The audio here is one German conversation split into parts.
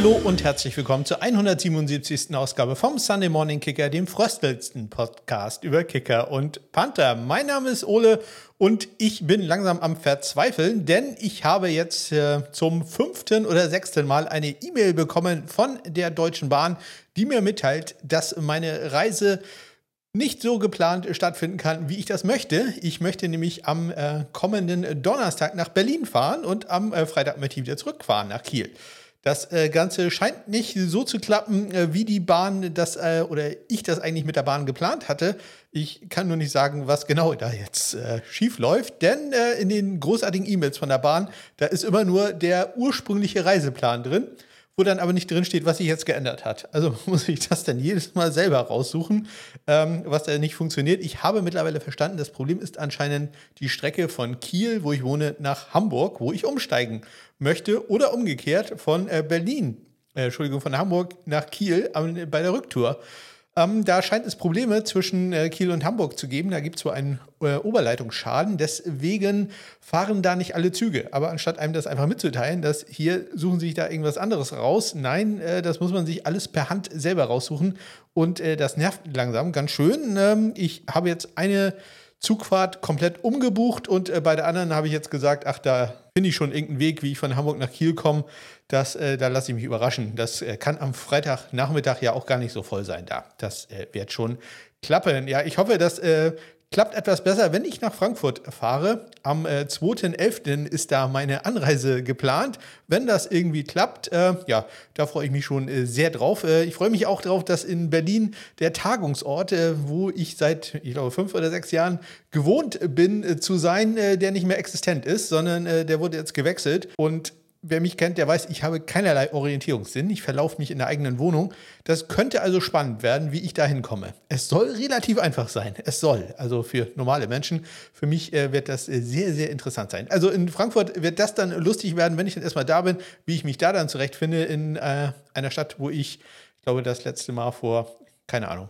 Hallo und herzlich willkommen zur 177. Ausgabe vom Sunday Morning Kicker, dem fröstelsten Podcast über Kicker und Panther. Mein Name ist Ole und ich bin langsam am Verzweifeln, denn ich habe jetzt äh, zum fünften oder sechsten Mal eine E-Mail bekommen von der Deutschen Bahn, die mir mitteilt, dass meine Reise nicht so geplant stattfinden kann, wie ich das möchte. Ich möchte nämlich am äh, kommenden Donnerstag nach Berlin fahren und am äh, Freitag möchte ich wieder zurückfahren nach Kiel. Das äh, Ganze scheint nicht so zu klappen, äh, wie die Bahn das äh, oder ich das eigentlich mit der Bahn geplant hatte. Ich kann nur nicht sagen, was genau da jetzt äh, schief läuft, denn in den großartigen E-Mails von der Bahn, da ist immer nur der ursprüngliche Reiseplan drin wo dann aber nicht drin steht, was sich jetzt geändert hat. Also muss ich das dann jedes Mal selber raussuchen, ähm, was da nicht funktioniert. Ich habe mittlerweile verstanden, das Problem ist anscheinend die Strecke von Kiel, wo ich wohne, nach Hamburg, wo ich umsteigen möchte oder umgekehrt von äh, Berlin, äh, Entschuldigung, von Hamburg nach Kiel äh, bei der Rücktour. Ähm, da scheint es Probleme zwischen äh, Kiel und Hamburg zu geben. Da gibt es so einen äh, Oberleitungsschaden. Deswegen fahren da nicht alle Züge. Aber anstatt einem das einfach mitzuteilen, dass hier suchen sich da irgendwas anderes raus, nein, äh, das muss man sich alles per Hand selber raussuchen. Und äh, das nervt langsam ganz schön. Ähm, ich habe jetzt eine Zugfahrt komplett umgebucht und äh, bei der anderen habe ich jetzt gesagt, ach, da finde ich schon irgendeinen Weg, wie ich von Hamburg nach Kiel komme. Das, äh, da lasse ich mich überraschen. Das äh, kann am Freitagnachmittag ja auch gar nicht so voll sein da. Das äh, wird schon klappen. Ja, ich hoffe, dass äh, klappt etwas besser, wenn ich nach Frankfurt fahre. Am äh, 2.11. ist da meine Anreise geplant. Wenn das irgendwie klappt, äh, ja, da freue ich mich schon äh, sehr drauf. Äh, ich freue mich auch darauf, dass in Berlin der Tagungsort, äh, wo ich seit, ich glaube, fünf oder sechs Jahren gewohnt bin äh, zu sein, der nicht mehr existent ist, sondern der wurde jetzt gewechselt. Und wer mich kennt, der weiß, ich habe keinerlei Orientierungssinn. Ich verlaufe mich in der eigenen Wohnung. Das könnte also spannend werden, wie ich da hinkomme. Es soll relativ einfach sein. Es soll. Also für normale Menschen. Für mich äh, wird das äh, sehr, sehr interessant sein. Also in Frankfurt wird das dann lustig werden, wenn ich dann erstmal da bin, wie ich mich da dann zurechtfinde in äh, einer Stadt, wo ich, ich glaube, das letzte Mal vor, keine Ahnung,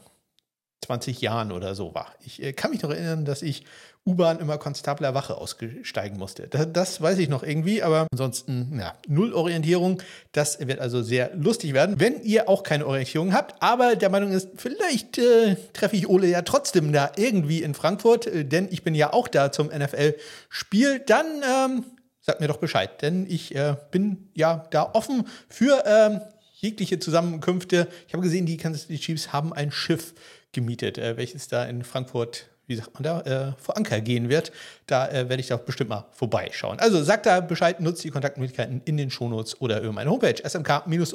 20 Jahren oder so war. Ich äh, kann mich noch erinnern, dass ich U-Bahn immer konstabler Wache aussteigen musste. Das, das, weiß ich noch irgendwie, aber ansonsten, ja, null Orientierung. Das wird also sehr lustig werden, wenn ihr auch keine Orientierung habt, aber der Meinung ist, vielleicht äh, treffe ich Ole ja trotzdem da irgendwie in Frankfurt, äh, denn ich bin ja auch da zum NFL-Spiel. Dann ähm, sagt mir doch Bescheid, denn ich äh, bin ja da offen für ähm, jegliche Zusammenkünfte. Ich habe gesehen, die Kansas City Chiefs haben ein Schiff gemietet, äh, welches da in Frankfurt wie sagt man da, äh, vor Anker gehen wird. Da äh, werde ich doch bestimmt mal vorbeischauen. Also sagt da Bescheid, nutzt die Kontaktmöglichkeiten in den Shownotes oder über meine Homepage smk-blog.de.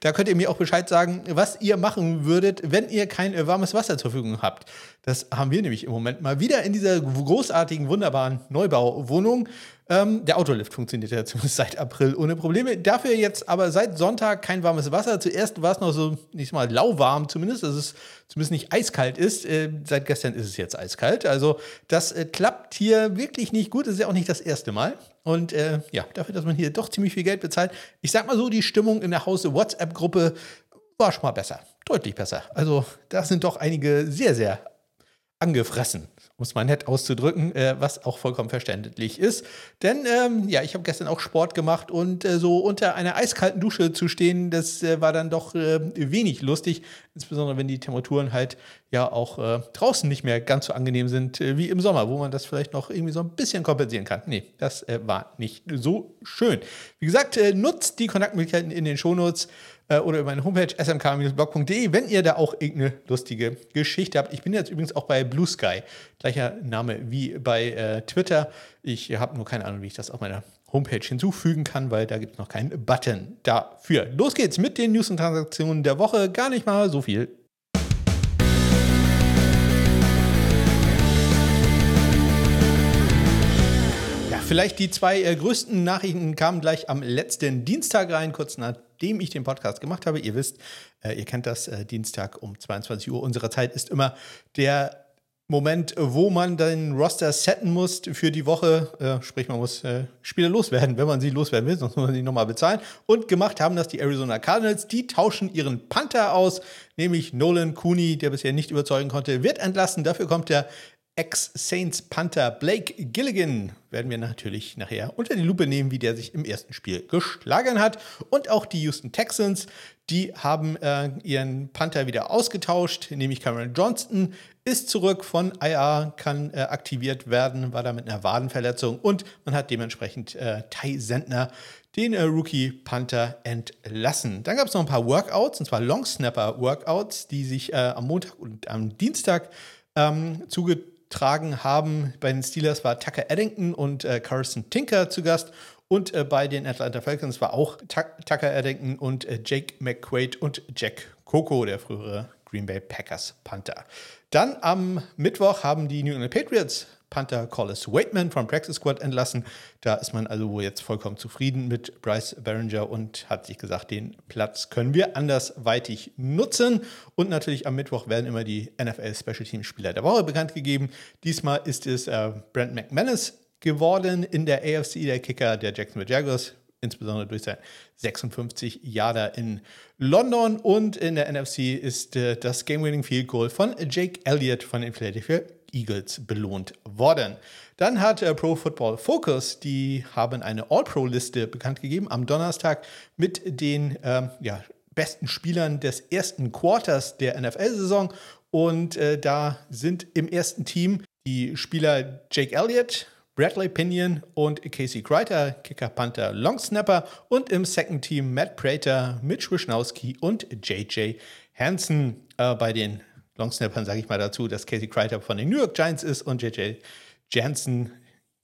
Da könnt ihr mir auch Bescheid sagen, was ihr machen würdet, wenn ihr kein äh, warmes Wasser zur Verfügung habt. Das haben wir nämlich im Moment mal wieder in dieser großartigen, wunderbaren Neubauwohnung. Ähm, der Autolift funktioniert ja zumindest seit April ohne Probleme. Dafür jetzt aber seit Sonntag kein warmes Wasser. Zuerst war es noch so, nicht mal lauwarm zumindest, dass es zumindest nicht eiskalt ist. Äh, seit gestern ist es jetzt eiskalt. Also das äh, klappt hier wirklich nicht gut. Das ist ja auch nicht das erste Mal. Und äh, ja, dafür, dass man hier doch ziemlich viel Geld bezahlt. Ich sag mal so, die Stimmung in der Hause-WhatsApp-Gruppe war schon mal besser. Deutlich besser. Also da sind doch einige sehr, sehr angefressen, um es mal nett auszudrücken, äh, was auch vollkommen verständlich ist. Denn ähm, ja, ich habe gestern auch Sport gemacht und äh, so unter einer eiskalten Dusche zu stehen, das äh, war dann doch äh, wenig lustig, insbesondere wenn die Temperaturen halt ja auch äh, draußen nicht mehr ganz so angenehm sind äh, wie im Sommer, wo man das vielleicht noch irgendwie so ein bisschen kompensieren kann. Nee, das war nicht so schön. Wie gesagt, nutzt die Kontaktmöglichkeiten in den Shownotes äh, oder über meine Homepage smk-blog.de, wenn ihr da auch irgendeine lustige Geschichte habt. Ich bin jetzt übrigens auch bei Blue Sky, gleicher Name wie bei äh, Twitter. Ich habe nur keine Ahnung, wie ich das auf meiner Homepage hinzufügen kann, weil da gibt es noch keinen Button dafür. Los geht's mit den News und Transaktionen der Woche. Gar nicht mal so viel vielleicht die zwei äh, größten Nachrichten kamen gleich am letzten Dienstag rein, kurz nachdem ich den Podcast gemacht habe. Ihr wisst, äh, ihr kennt das, äh, Dienstag um 22 Uhr unserer Zeit ist immer der Moment, wo man den Roster setten muss für die Woche. Äh, sprich, man muss äh, Spieler loswerden, wenn man sie loswerden will, sonst muss man sie nochmal bezahlen. Und gemacht haben das die Arizona Cardinals. Die tauschen ihren Panther aus, nämlich Nolan Cooney, der bisher nicht überzeugen konnte, wird entlassen. Dafür kommt der Ex-Saints Panther Blake Gilligan werden wir natürlich nachher unter die Lupe nehmen, wie der sich im ersten Spiel geschlagen hat. Und auch die Houston Texans, die haben äh, ihren Panther wieder ausgetauscht, nämlich Cameron Johnston ist zurück von IA, kann äh, aktiviert werden, war da mit einer Wadenverletzung und man hat dementsprechend äh, Ty Sentner, den äh, Rookie Panther, entlassen. Dann gab es noch ein paar Workouts, und zwar Long Snapper Workouts, die sich äh, am Montag und am Dienstag ähm, zugetragen tragen haben. Bei den Steelers war Tucker Eddington und äh, Carson Tinker zu Gast. Und äh, bei den Atlanta Falcons war auch Tucker Eddington und äh, Jake McQuaid und Jack Coco, der frühere Green Bay Packers Panther. Dann am Mittwoch haben die New England Patriots Panther Collis Waitman vom Practice Squad entlassen. Da ist man also wohl jetzt vollkommen zufrieden mit Bryce Barringer und hat sich gesagt, den Platz können wir andersweitig nutzen. Und natürlich am Mittwoch werden immer die NFL Special Team Spieler der Woche bekannt gegeben. Diesmal ist es äh, Brent McManus geworden in der AFC, der Kicker der Jacksonville Jaguars insbesondere durch sein 56 Jahre in London. Und in der NFC ist äh, das Game-Winning Field Goal von Jake Elliott von den Philadelphia Eagles belohnt worden. Dann hat äh, Pro Football Focus, die haben eine All-Pro-Liste bekannt gegeben am Donnerstag mit den ähm, ja, besten Spielern des ersten Quarters der NFL-Saison. Und äh, da sind im ersten Team die Spieler Jake Elliott, Bradley Pinion und Casey Kreiter, Kicker, Panther, Long Snapper und im Second Team Matt Prater, Mitch Wischnowski und JJ Hansen. Äh, bei den Longsnappern sage ich mal dazu, dass Casey Kreiter von den New York Giants ist und JJ Jansen,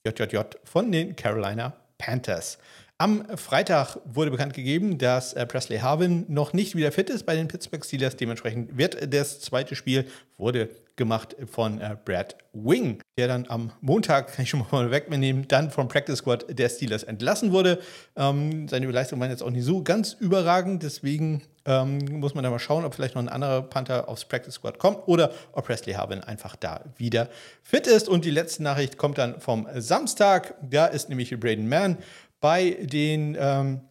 JJJ, von den Carolina Panthers. Am Freitag wurde bekannt gegeben, dass äh, Presley Harvin noch nicht wieder fit ist bei den Pittsburgh Steelers. Dementsprechend wird das zweite Spiel wurde gemacht von äh, Brad Wing, der dann am Montag, kann ich schon mal wegnehmen, dann vom Practice Squad der Steelers entlassen wurde. Ähm, seine Leistungen waren jetzt auch nicht so ganz überragend, deswegen ähm, muss man da mal schauen, ob vielleicht noch ein anderer Panther aufs Practice Squad kommt oder ob Presley Harvin einfach da wieder fit ist. Und die letzte Nachricht kommt dann vom Samstag. Da ist nämlich Braden Mann bei den ähm,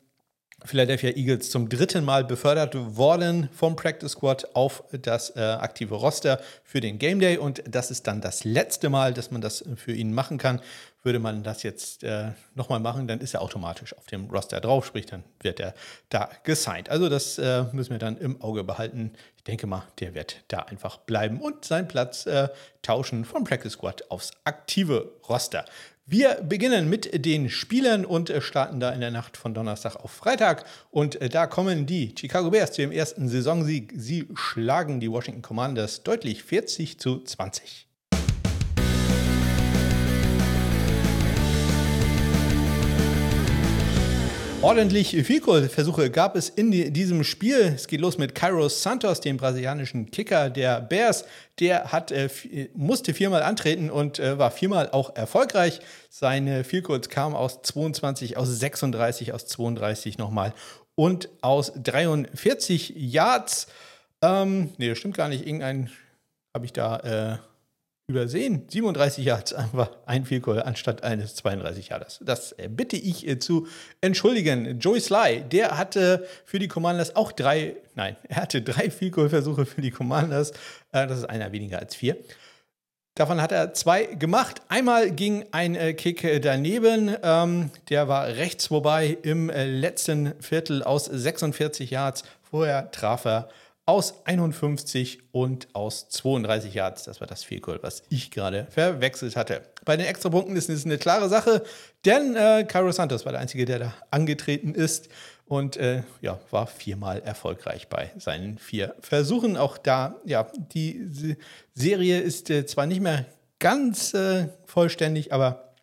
Philadelphia Eagles zum dritten Mal befördert worden vom Practice Squad auf das äh, aktive Roster für den Game Day. Und das ist dann das letzte Mal, dass man das für ihn machen kann. Würde man das jetzt äh, nochmal machen, dann ist er automatisch auf dem Roster drauf, sprich, dann wird er da gesigned. Also das äh, müssen wir dann im Auge behalten. Ich denke mal, der wird da einfach bleiben und seinen Platz äh, tauschen vom Practice Squad aufs aktive Roster. Wir beginnen mit den Spielen und äh, starten da in der Nacht von Donnerstag auf Freitag. Und äh, da kommen die Chicago Bears zu ihrem ersten Saisonsieg. Sie schlagen die Washington Commanders deutlich 40 zu 20. Ordentlich Vielkohl-Versuche gab es in diesem Spiel. Es geht los mit Kairos Santos, dem brasilianischen Kicker der Bears. Der hat, äh, musste viermal antreten und äh, war viermal auch erfolgreich. Seine Vielkohls kamen aus 22, aus 36, aus 32 nochmal und aus 43 Yards. Ähm, nee, das stimmt gar nicht. Irgendein habe ich da äh, übersehen. 37 Yards einfach ein Vielkohl anstatt eines 32 Yards. Das äh, bitte ich äh, zu entschuldigen. Joey Sly, der hatte für die Commanders auch drei, nein, er hatte drei Vielkohl-Versuche für die Commanders. Äh, das ist einer weniger als vier. Davon hat er zwei gemacht. Einmal ging ein Kick daneben. Ähm, der war rechts vorbei im letzten Viertel aus 46 Yards. Vorher traf er aus 51 und aus 32 Yards. Das war das Fehlgoal, was ich gerade verwechselt hatte. Bei den Extrapunkten ist es eine klare Sache, denn äh, Cairo Santos war der Einzige, der da angetreten ist und äh, ja, war viermal erfolgreich bei seinen vier Versuchen. Auch da, ja, die Serie ist äh, zwar nicht mehr ganz äh, vollständig, aber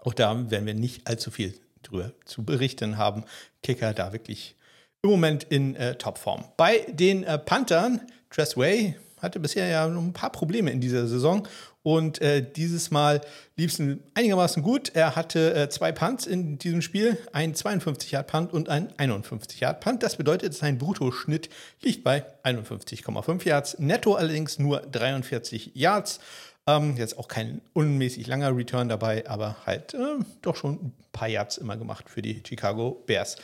auch da werden wir nicht allzu viel drüber zu berichten haben. Kicker da wirklich im Moment in äh, Topform. Bei den äh, Panthern, Tressway hatte bisher ja noch ein paar Probleme in dieser Saison und äh, dieses Mal lief es einigermaßen gut. Er hatte äh, zwei Punts in diesem Spiel, ein 52-Yard-Punt und ein 51-Yard-Punt. Das bedeutet, sein Bruttoschnitt liegt bei 51,5 Yards, netto allerdings nur 43 Yards. Ähm, jetzt auch kein unmäßig langer Return dabei, aber halt äh, doch schon ein paar Yards immer gemacht für die Chicago Bears.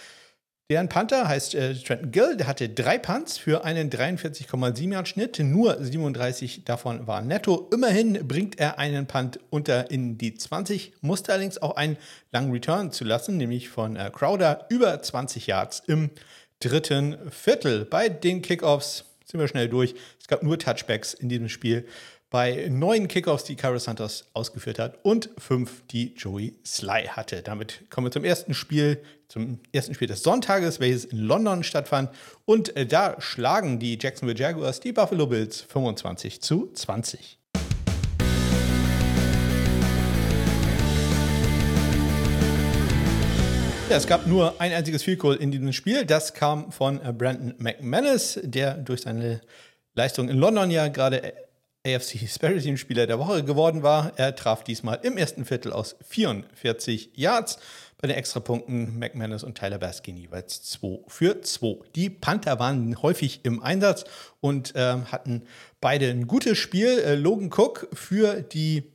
Deren Panther heißt äh, Trenton Gill, der hatte drei Punts für einen 43,7 Yard Schnitt, nur 37 davon waren netto. Immerhin bringt er einen Punt unter in die 20, musste allerdings auch einen langen Return zu lassen, nämlich von äh, Crowder über 20 Yards im dritten Viertel. Bei den Kickoffs sind wir schnell durch. Es gab nur Touchbacks in diesem Spiel bei neun Kickoffs, die Carlos Santos ausgeführt hat und fünf, die Joey Sly hatte. Damit kommen wir zum ersten Spiel, zum ersten Spiel des Sonntages, welches in London stattfand. Und äh, da schlagen die Jacksonville Jaguars die Buffalo Bills 25 zu 20. Ja, es gab nur ein einziges Field Goal in diesem Spiel. Das kam von äh, Brandon McManus, der durch seine Leistung in London ja gerade AFC Special Team Spieler der Woche geworden war. Er traf diesmal im ersten Viertel aus 44 Yards. Bei den Extrapunkten McManus und Tyler gehen jeweils 2 für 2. Die Panther waren häufig im Einsatz und äh, hatten beide ein gutes Spiel. Äh, Logan Cook für die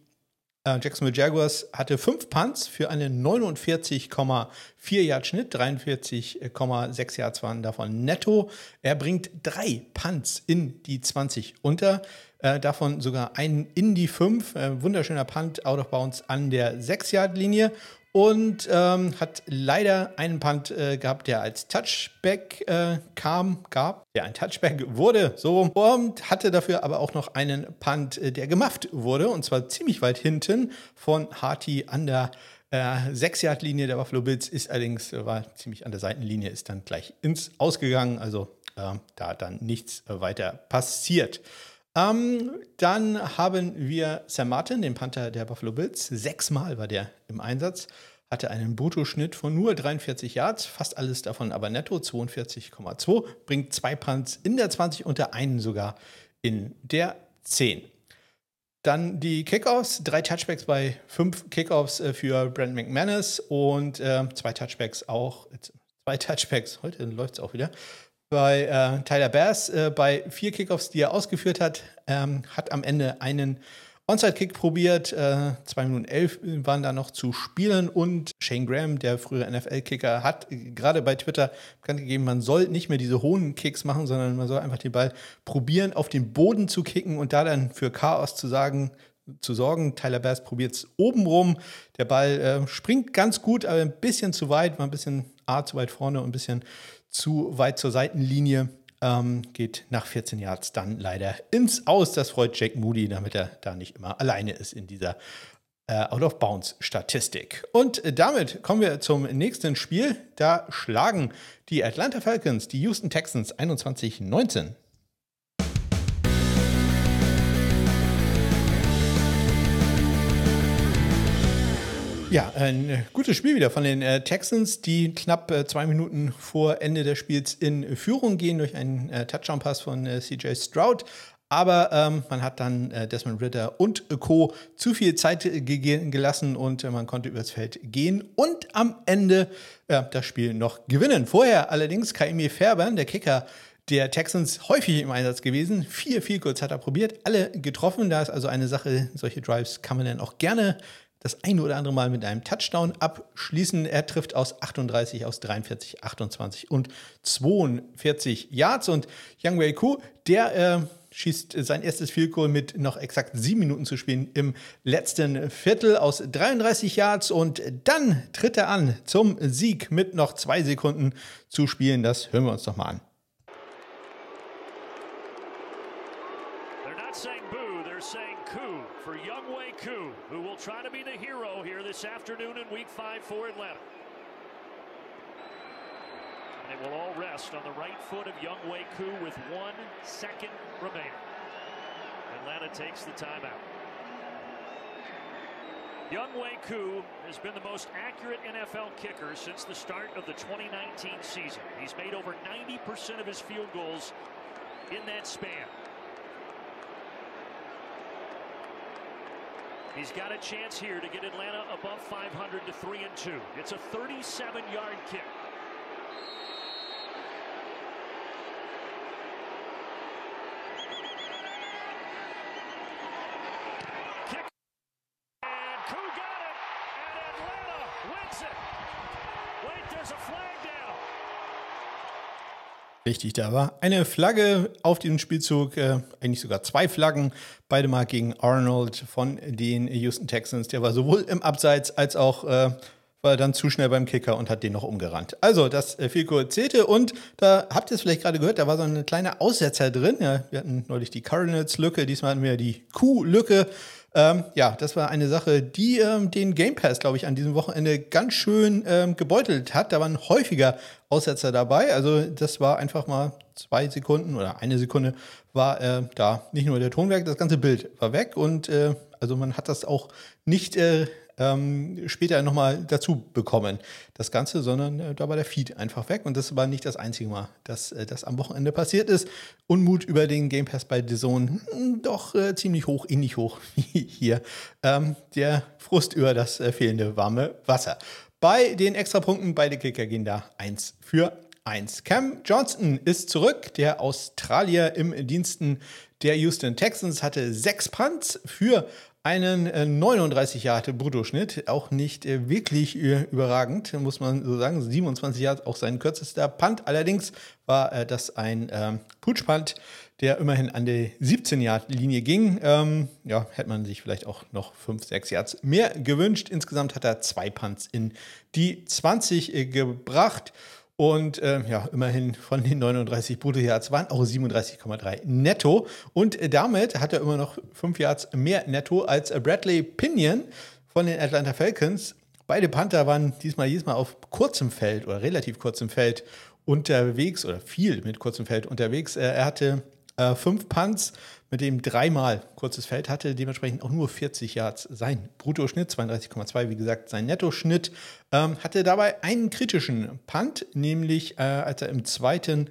äh, Jacksonville Jaguars hatte 5 Punts für einen 49,4 Yard Schnitt, 43,6 Yards waren davon netto. Er bringt drei Punts in die 20 unter. Äh, davon sogar einen in die 5. Äh, wunderschöner Punt out of bounds an der 6-Yard-Linie. Und ähm, hat leider einen Punt äh, gehabt, der als Touchback äh, kam, gab, der ein Touchback wurde, so und hatte dafür aber auch noch einen Punt, äh, der gemafft wurde, und zwar ziemlich weit hinten von Harty an der äh, 6-Yard-Linie der Buffalo Bills ist allerdings, äh, war ziemlich an der Seitenlinie, ist dann gleich ins Ausgegangen. Also äh, da dann nichts weiter passiert. Ähm, dann haben wir Sam Martin, den Panther der Buffalo Bills. Sechsmal war der im Einsatz. Hatte einen Bruttoschnitt von nur 43 Yards, fast alles davon aber netto, 42,2. Bringt zwei Punts in der 20 und der einen sogar in der 10. Dann die Kickoffs, drei Touchbacks bei fünf Kickoffs äh, für Brent McManus und äh, zwei Touchbacks auch, zwei Touchbacks, heute läuft es auch wieder, bei äh, Tyler Bass äh, bei vier Kickoffs, die er ausgeführt hat, ähm, hat am Ende einen Onside-Kick probiert. Äh, zwei Minuten elf waren da noch zu spielen und Shane Graham, der frühere NFL-Kicker, hat gerade bei Twitter bekannt gegeben, man soll nicht mehr diese hohen Kicks machen, sondern man soll einfach den Ball probieren, auf den Boden zu kicken und da dann für Chaos zu sagen, zu sorgen. Tyler Bass probiert es oben rum. Der Ball äh, springt ganz gut, aber ein bisschen zu weit, war ein bisschen A zu weit vorne und ein bisschen zu weit zur Seitenlinie. Ähm, geht nach 14 Yards dann leider ins Aus. Das freut Jake Moody, damit er da nicht immer alleine ist in dieser äh, Out-of-Bounds-Statistik. Und damit kommen wir zum nächsten Spiel. Da schlagen die Atlanta Falcons die Houston Texans 21-19. Ja, ein gutes Spiel wieder von den äh, Texans, die knapp äh, zwei Minuten vor Ende des Spiels in Führung gehen durch einen äh, Touchdown-Pass von äh, CJ Stroud. Aber ähm, man hat dann äh, Desmond Ritter und Co. zu viel Zeit gelassen und äh, man konnte übers Feld gehen und am Ende das Spiel noch gewinnen. Vorher allerdings Kaimi Fairbairn, der Kicker der Texans, häufig im Einsatz gewesen. Vier, vier kurz hat er probiert, alle getroffen. Da ist also eine Sache, solche Drives kann man dann auch gerne das eine oder andere Mal mit einem Touchdown abschließen. Er trifft aus 38, aus 43, 28 und 42 Yards. Und Yang Wei Ku, der äh, schießt sein erstes Field Goal mit noch exakt sieben Minuten zu spielen im letzten Viertel aus 33 Yards. Und dann tritt er an zum Sieg mit noch zwei Sekunden zu spielen. Das hören wir uns doch mal an. Five for Atlanta. And it will all rest on the right foot of Young Wei Koo with one second remaining. Atlanta takes the timeout. Young Wei Koo has been the most accurate NFL kicker since the start of the 2019 season. He's made over 90% of his field goals in that span. He's got a chance here to get Atlanta above 500 to 3 and 2. It's a 37 yard kick. Kick. Richtig, da war eine Flagge auf diesem Spielzug, äh, eigentlich sogar zwei Flaggen, beide mal gegen Arnold von den Houston Texans. Der war sowohl im Abseits als auch äh, war dann zu schnell beim Kicker und hat den noch umgerannt. Also das äh, Fico zählte und da habt ihr es vielleicht gerade gehört, da war so eine kleine Aussetzer drin. Ja, wir hatten neulich die Cardinals-Lücke, diesmal hatten wir die Q-Lücke. Ähm, ja, das war eine Sache, die ähm, den Game Pass, glaube ich, an diesem Wochenende ganz schön ähm, gebeutelt hat. Da waren häufiger Aussetzer dabei. Also das war einfach mal zwei Sekunden oder eine Sekunde war äh, da nicht nur der Tonwerk, das ganze Bild war weg und äh, also man hat das auch nicht äh, ähm, später nochmal dazu bekommen, das Ganze, sondern äh, da war der Feed einfach weg. Und das war nicht das einzige Mal, dass äh, das am Wochenende passiert ist. Unmut über den Game Pass bei Zone hm, doch äh, ziemlich hoch, ähnlich hoch wie hier. Ähm, der Frust über das äh, fehlende warme Wasser. Bei den Extrapunkten, beide Kicker gehen da eins für 1. Cam Johnston ist zurück. Der Australier im Diensten der Houston Texans hatte sechs Punts für einen 39 Jahre Bruttoschnitt, auch nicht äh, wirklich äh, überragend, muss man so sagen. 27 Jahre auch sein kürzester Punt. Allerdings war äh, das ein ähm, Putsch-Punt, der immerhin an die 17 Yard Linie ging. Ähm, ja, hätte man sich vielleicht auch noch 5, 6 Yards mehr gewünscht. Insgesamt hat er zwei Punts in die 20 gebracht. Und äh, ja, immerhin von den 39 Brutto-Yards waren auch 37,3 netto. Und äh, damit hat er immer noch 5 Yards mehr netto als Bradley Pinion von den Atlanta Falcons. Beide Panther waren diesmal jedes Mal auf kurzem Feld oder relativ kurzem Feld unterwegs oder viel mit kurzem Feld unterwegs. Äh, er hatte äh, fünf Punts, mit dem dreimal kurzes Feld hatte, dementsprechend auch nur 40 Yards sein Bruttoschnitt, 32,2 wie gesagt sein Nettoschnitt, ähm, hatte dabei einen kritischen Punt, nämlich äh, als er im zweiten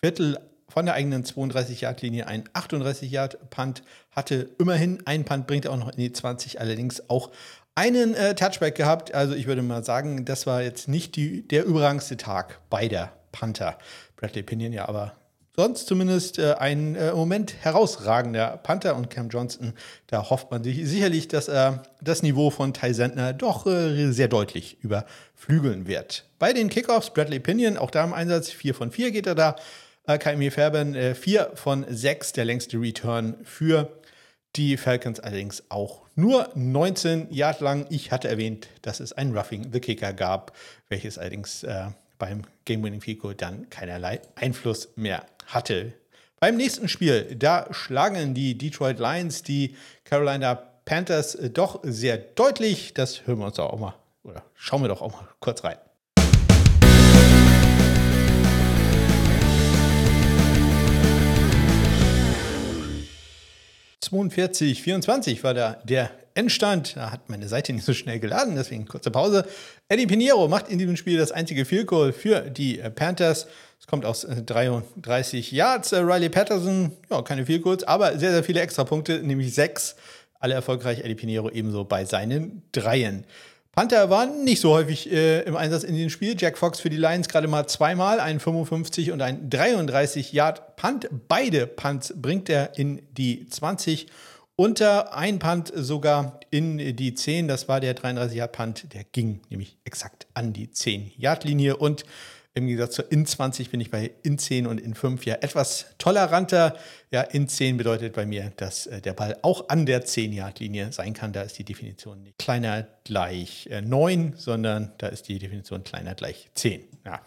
Viertel von der eigenen 32-Yard-Linie einen 38-Yard-Punt hatte. Immerhin ein Punt bringt er auch noch in die 20, allerdings auch einen äh, Touchback gehabt. Also ich würde mal sagen, das war jetzt nicht die, der überragendste Tag beider Panther. Bradley Pinion ja aber sonst zumindest äh, ein äh, Moment herausragender Panther und Cam Johnston. Da hofft man sich sicherlich, dass er das Niveau von Ty Sentner doch äh, sehr deutlich überflügeln wird. Bei den Kickoffs Bradley Pinion, auch da im Einsatz, 4 von 4 geht er da. Äh, Kaimi Fairbairn, 4 äh, von 6, der längste Return für die Falcons allerdings auch nur 19 Yard lang. Ich hatte erwähnt, dass es ein Roughing the Kicker gab, welches allerdings äh, beim Game-Winning Field Goal dann keinerlei Einfluss mehr hatte. Beim nächsten Spiel, da schlagen die Detroit Lions die Carolina Panthers doch sehr deutlich. Das hören wir uns auch mal, oder schauen wir doch auch mal kurz rein. 42, 24 war da der Endstand. Da hat meine Seite nicht so schnell geladen, deswegen kurze Pause. Eddie Pinheiro macht in diesem Spiel das einzige Field Goal für die Panthers. Es kommt aus 33 äh, Yards. Äh, Riley Patterson, ja, keine Field Goals, aber sehr, sehr viele Extrapunkte, nämlich sechs. Alle erfolgreich. Eddie Pinheiro ebenso bei seinen Dreien. Panther waren nicht so häufig äh, im Einsatz in dem Spiel. Jack Fox für die Lions gerade mal zweimal, ein 55 und ein 33 Yard Punt. Beide Punts bringt er in die 20. Unter ein Punt sogar in die 10. Das war der 33 Yard Punt. Der ging nämlich exakt an die 10 Yard Linie und im Gegensatz zur in 20 bin ich bei in 10 und in 5 ja etwas toleranter. Ja, in 10 bedeutet bei mir, dass äh, der Ball auch an der 10-Yard-Linie sein kann. Da ist die Definition nicht kleiner gleich äh, 9, sondern da ist die Definition kleiner gleich 10. Ja,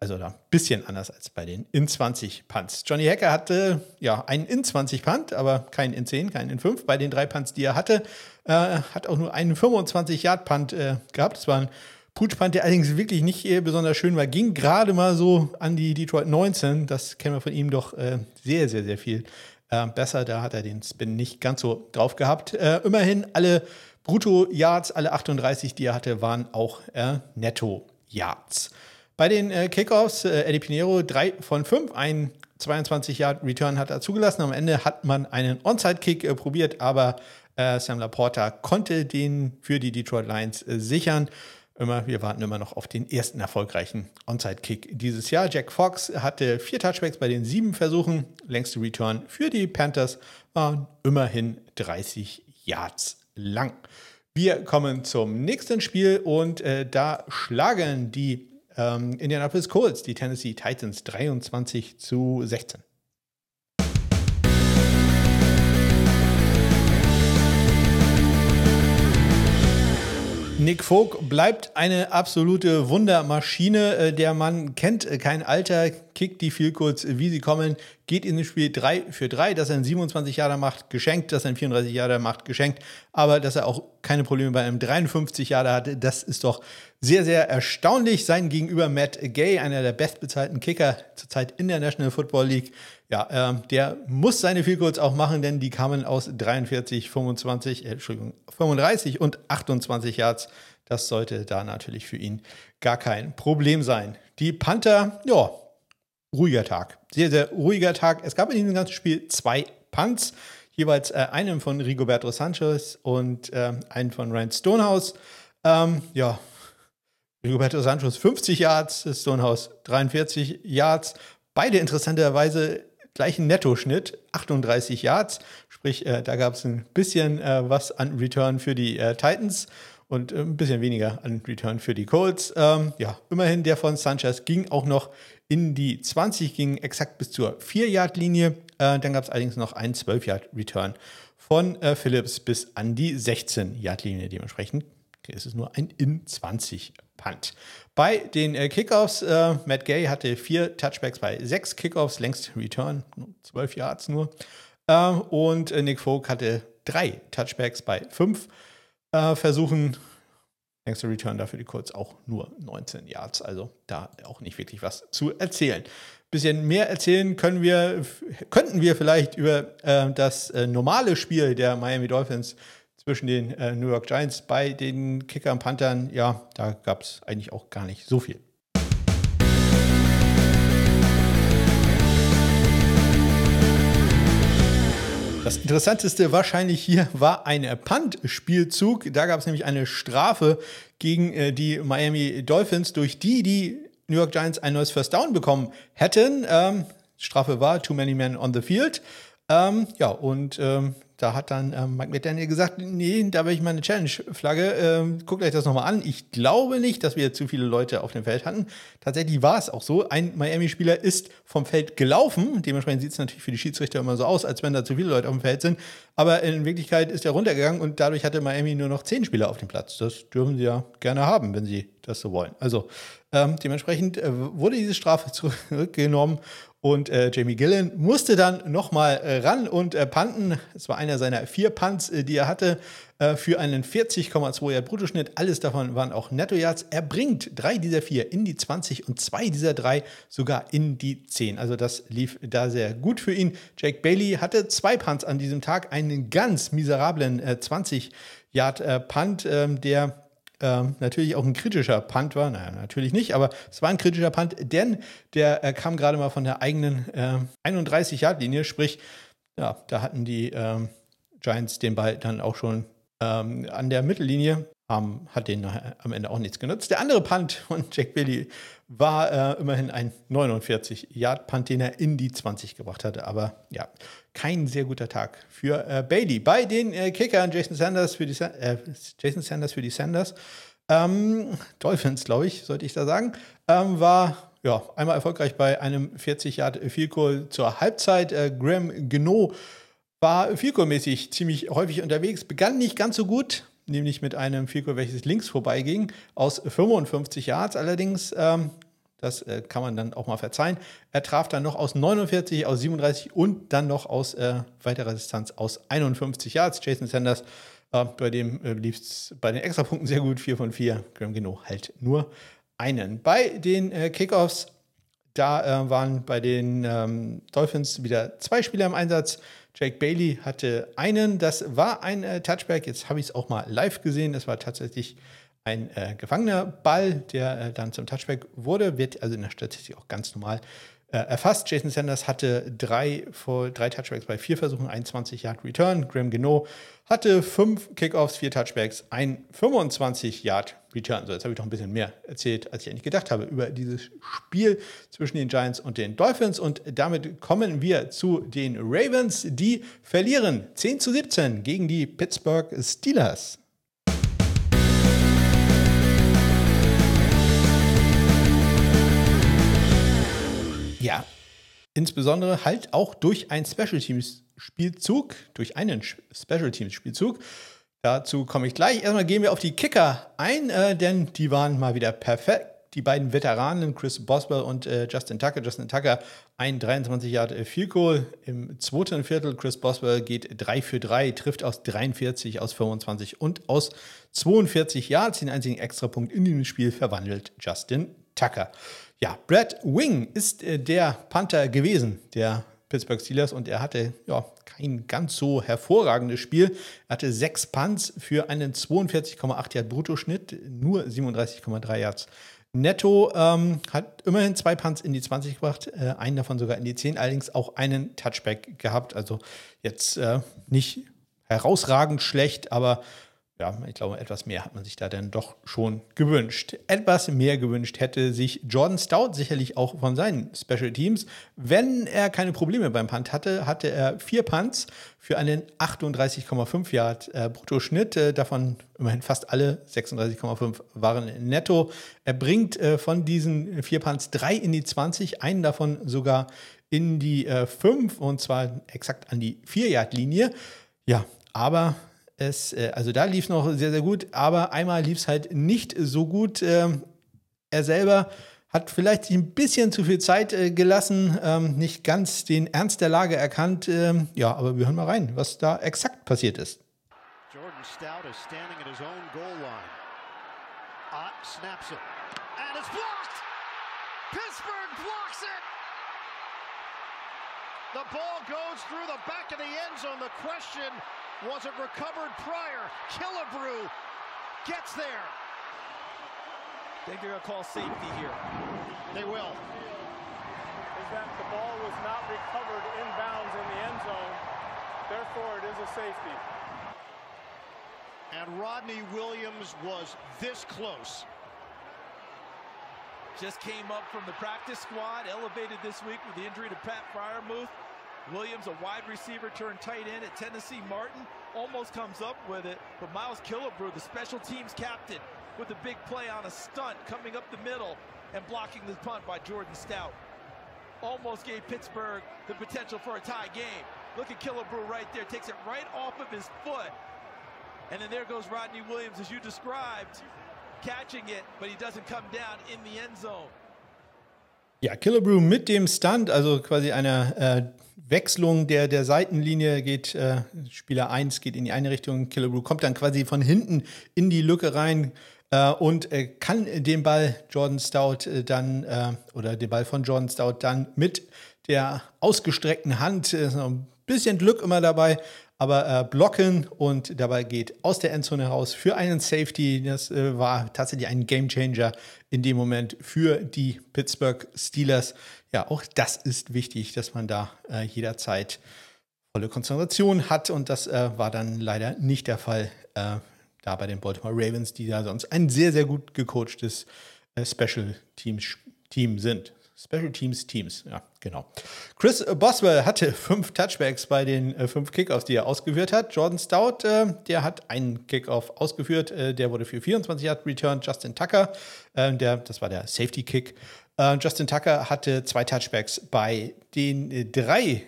also da ein bisschen anders als bei den in 20 Punts. Johnny Hacker hatte ja einen in 20 Punt, aber keinen in 10, keinen in 5. Bei den drei Punts, die er hatte, äh, hat auch nur einen 25 Yard Punt äh, gehabt. Das waren Putschpant, der allerdings wirklich nicht äh, besonders schön war, ging gerade mal so an die Detroit 19. Das kennen wir von ihm doch äh, sehr, sehr, sehr viel äh, besser. Da hat er den Spin nicht ganz so drauf gehabt. Äh, immerhin alle Brutto-Yards, alle 38, die er hatte, waren auch äh, Netto-Yards. Bei den äh, Kickoffs, Eddie Pinero 3 von 5, ein 22 Yard Return hat er zugelassen. Am Ende hat man einen Onside-Kick probiert, aber Sam Laporta konnte den für die Detroit Lions sichern immer, wir warten immer noch auf den ersten erfolgreichen Onside-Kick dieses Jahr. Jack Fox hatte vier Touchbacks bei den sieben Versuchen. Längste Return für die Panthers waren immerhin 30 Yards lang. Wir kommen zum nächsten Spiel und äh, da schlagen die ähm, Indianapolis Colts die Tennessee Titans 23 zu 16. Nick Vogt bleibt eine absolute Wundermaschine. Äh, der Mann kennt kein Alter, kickt die viel kurz, wie sie kommen, geht in das Spiel 3 für 3, dass er einen 27 Jahre macht, geschenkt, dass er einen 34 Jahre macht, geschenkt, aber dass er auch keine Probleme bei einem 53 Jahre hatte, das ist doch sehr, sehr erstaunlich. Sein Gegenüber Matt Gay, einer der bestbezahlten Kicker zurzeit in der National Football League, ja, äh, der muss seine Vielkurz auch machen, denn die kamen aus 43, 25, äh, Entschuldigung, 35 und 28 Yards. Das sollte da natürlich für ihn gar kein Problem sein. Die Panther, ja, ruhiger Tag. Sehr, sehr ruhiger Tag. Es gab in diesem ganzen Spiel zwei Punts, jeweils äh, einen von Rigoberto Sanchez und äh, einen von Ryan Stonehouse. Ähm, ja, Rigoberto Sanchez 50 Yards, Stonehouse 43 Yards. Beide interessanterweise gleichen Nettoschnitt, 38 Yards. Sprich, äh, da gab es ein bisschen äh, was an Return für die äh, Titans und äh, ein bisschen weniger an Return für die Colts. Ähm, ja, immerhin der von Sanchez ging auch noch in die 20, ging exakt bis zur 4-Yard-Linie. Äh, dann gab es allerdings noch einen 12-Yard-Return von äh, Phillips bis an die 16-Yard-Linie. Dementsprechend ist es nur ein in 20 Punt. Bei den äh, Kickoffs, äh, Matt Gay hatte vier Touchbacks bei sechs Kickoffs, längst Return, zwölf Yards nur. Äh, und äh, Nick Folk hatte drei Touchbacks bei fünf äh, Versuchen. Längster Return dafür die Kurz auch nur 19 Yards, also da auch nicht wirklich was zu erzählen. Bisschen mehr erzählen können wir, könnten wir vielleicht über äh, das normale Spiel der Miami Dolphins zwischen den äh, New York Giants. Bei den Kickern, Panthern, ja, da gab es eigentlich auch gar nicht so viel. Das Interessanteste wahrscheinlich hier war ein Punt-Spielzug. Da gab es nämlich eine Strafe gegen äh, die Miami Dolphins, durch die die New York Giants ein neues First Down bekommen hätten. Ähm, Strafe war Too Many Men on the Field. Ähm, ja, und ähm, da hat dann ähm, Mike McDaniel gesagt, nee, da will ich mal eine Challenge-Flagge. Ähm, guckt euch das nochmal an. Ich glaube nicht, dass wir zu viele Leute auf dem Feld hatten. Tatsächlich war es auch so. Ein Miami-Spieler ist vom Feld gelaufen. Dementsprechend sieht es natürlich für die Schiedsrichter immer so aus, als wenn da zu viele Leute auf dem Feld sind. Aber in Wirklichkeit ist er runtergegangen und dadurch hatte Miami nur noch zehn Spieler auf dem Platz. Das dürfen sie ja gerne haben, wenn sie das so wollen. Also ähm, dementsprechend äh, wurde diese Strafe zurückgenommen und äh, Jamie Gillen musste dann nochmal äh, ran und äh, panten. Es war einer seiner vier Punts, äh, die er hatte, äh, für einen 40,2 Yard Bruttoschnitt. Alles davon waren auch Netto-Yards. Er bringt drei dieser vier in die 20 und zwei dieser drei sogar in die 10. Also das lief da sehr gut für ihn. Jake Bailey hatte zwei Punts an diesem Tag, einen ganz miserablen 20 äh, Punt, ähm, der ähm, natürlich auch ein kritischer Punt war. Naja, natürlich nicht, aber es war ein kritischer Punt, denn der äh, kam gerade mal von der eigenen äh, 31-Yard-Linie, sprich, ja, da hatten die ähm, Giants den Ball dann auch schon ähm, an der Mittellinie ähm, hat den am Ende auch nichts genutzt. Der andere Punt von Jack Billy war äh, immerhin ein 49-Yard-Punt, den er in die 20 gebracht hatte. Aber ja, kein sehr guter Tag für äh, Bailey. Bei den äh, Kickern Jason Sanders für die, äh, Jason Sanders für die Sanders, ähm, Dolphins, glaube ich, sollte ich da sagen, ähm, war ja, einmal erfolgreich bei einem 40 Yard Field Goal zur Halbzeit. Äh, Graham Geno war Field mäßig ziemlich häufig unterwegs, begann nicht ganz so gut, nämlich mit einem Field welches links vorbeiging, aus 55 Yards. Allerdings, ähm, das äh, kann man dann auch mal verzeihen. Er traf dann noch aus 49, aus 37 und dann noch aus äh, weiterer Distanz aus 51 Yards. Jason Sanders, äh, bei dem äh, lief es bei den Extrapunkten sehr gut, 4 von 4. Graham Geno halt nur einen. Bei den äh, Kickoffs, da äh, waren bei den ähm, Dolphins wieder zwei Spieler im Einsatz. Jake Bailey hatte einen, das war ein äh, Touchback. Jetzt habe ich es auch mal live gesehen. Das war tatsächlich ein äh, gefangener Ball, der äh, dann zum Touchback wurde. Wird also in der Statistik auch ganz normal äh, erfasst. Jason Sanders hatte drei, drei Touchbacks bei vier Versuchen, 21 Yard Return. Graham Geno hatte fünf Kickoffs, vier Touchbacks, ein 25 Yard Return. So, jetzt habe ich doch ein bisschen mehr erzählt, als ich eigentlich gedacht habe, über dieses Spiel zwischen den Giants und den Dolphins. Und damit kommen wir zu den Ravens. Die verlieren 10 zu 17 gegen die Pittsburgh Steelers. Ja, insbesondere halt auch durch ein Special Teams Spielzug, durch einen Special Teams Spielzug. Dazu komme ich gleich. Erstmal gehen wir auf die Kicker ein, äh, denn die waren mal wieder perfekt. Die beiden Veteranen, Chris Boswell und äh, Justin Tucker. Justin Tucker, ein 23 Yard äh, Field Goal im zweiten Viertel. Chris Boswell geht 3 für 3, trifft aus 43, aus 25 und aus 42 Yards. Den einzigen Extrapunkt in dem Spiel verwandelt Justin Tucker. Ja, Brad Wing ist äh, der Panther gewesen, der Pittsburgh Steelers und er hatte ja kein ganz so hervorragendes Spiel. Er hatte sechs Punts für einen 42,8 Yard Bruttoschnitt, nur 37,3 Yards netto. Ähm, hat immerhin zwei Punts in die 20 gebracht, äh, einen davon sogar in die 10, allerdings auch einen Touchback gehabt. Also jetzt äh, nicht herausragend schlecht, aber ja, ich glaube, etwas mehr hat man sich da dann doch schon gewünscht. Etwas mehr gewünscht hätte sich Jordan Stout sicherlich auch von seinen Special Teams. Wenn er keine Probleme beim Punt hatte, hatte er vier Punts für einen 38,5 Yard äh, Bruttoschnitt. Äh, davon immerhin fast alle 36,5 waren netto. Er bringt äh, von diesen vier Punts drei in die 20, einen davon sogar in die äh, 5 und zwar exakt an die 4 Yard Linie. Ja, aber es, äh, also da lief noch sehr, sehr gut, aber einmal lief es halt nicht so gut. Ähm, er selber hat vielleicht ein bisschen zu viel Zeit äh, gelassen, ähm, nicht ganz den Ernst der Lage erkannt. Ähm, ja, aber wir hören mal rein, was da exakt passiert ist. Jordan Stout is standing at his own goal line. Ott snaps it. And it's blocked! Pittsburgh blocks it! The ball goes through the back of the end zone. The question Was it recovered prior? Killebrew gets there. Think they're going to call safety here. They will. Is that the ball was not recovered inbounds in the end zone. Therefore, it is a safety. And Rodney Williams was this close. Just came up from the practice squad, elevated this week with the injury to Pat Fryermuth. Williams, a wide receiver turned tight end at Tennessee. Martin almost comes up with it, but Miles Killebrew, the special teams captain, with a big play on a stunt coming up the middle and blocking the punt by Jordan Stout. Almost gave Pittsburgh the potential for a tie game. Look at Killebrew right there, takes it right off of his foot. And then there goes Rodney Williams, as you described, catching it, but he doesn't come down in the end zone. Ja, Killebrew mit dem Stunt, also quasi einer äh, Wechslung der, der Seitenlinie, geht äh, Spieler 1 geht in die eine Richtung, Killebrew kommt dann quasi von hinten in die Lücke rein äh, und äh, kann den Ball Jordan Stout äh, dann äh, oder den Ball von Jordan Stout dann mit der ausgestreckten Hand, ist noch ein bisschen Glück immer dabei, aber äh, blocken und dabei geht aus der Endzone heraus für einen Safety. Das äh, war tatsächlich ein Gamechanger in dem Moment für die Pittsburgh Steelers. Ja, auch das ist wichtig, dass man da äh, jederzeit volle Konzentration hat und das äh, war dann leider nicht der Fall äh, da bei den Baltimore Ravens, die da sonst ein sehr, sehr gut gecoachtes äh, Special Teams Team sind. Special Teams Teams, ja, genau. Chris Boswell hatte fünf Touchbacks bei den äh, fünf Kickoffs, die er ausgeführt hat. Jordan Stout, äh, der hat einen Kickoff ausgeführt, äh, der wurde für 24 Yard returned. Justin Tucker, äh, der, das war der Safety Kick. Äh, Justin Tucker hatte zwei Touchbacks bei den äh, drei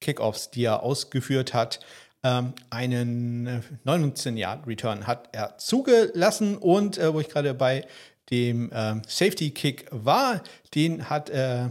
Kickoffs, die er ausgeführt hat. Ähm, einen 19 Yard Return hat er zugelassen und wo ich gerade bei dem ähm, Safety-Kick war. Den hat äh,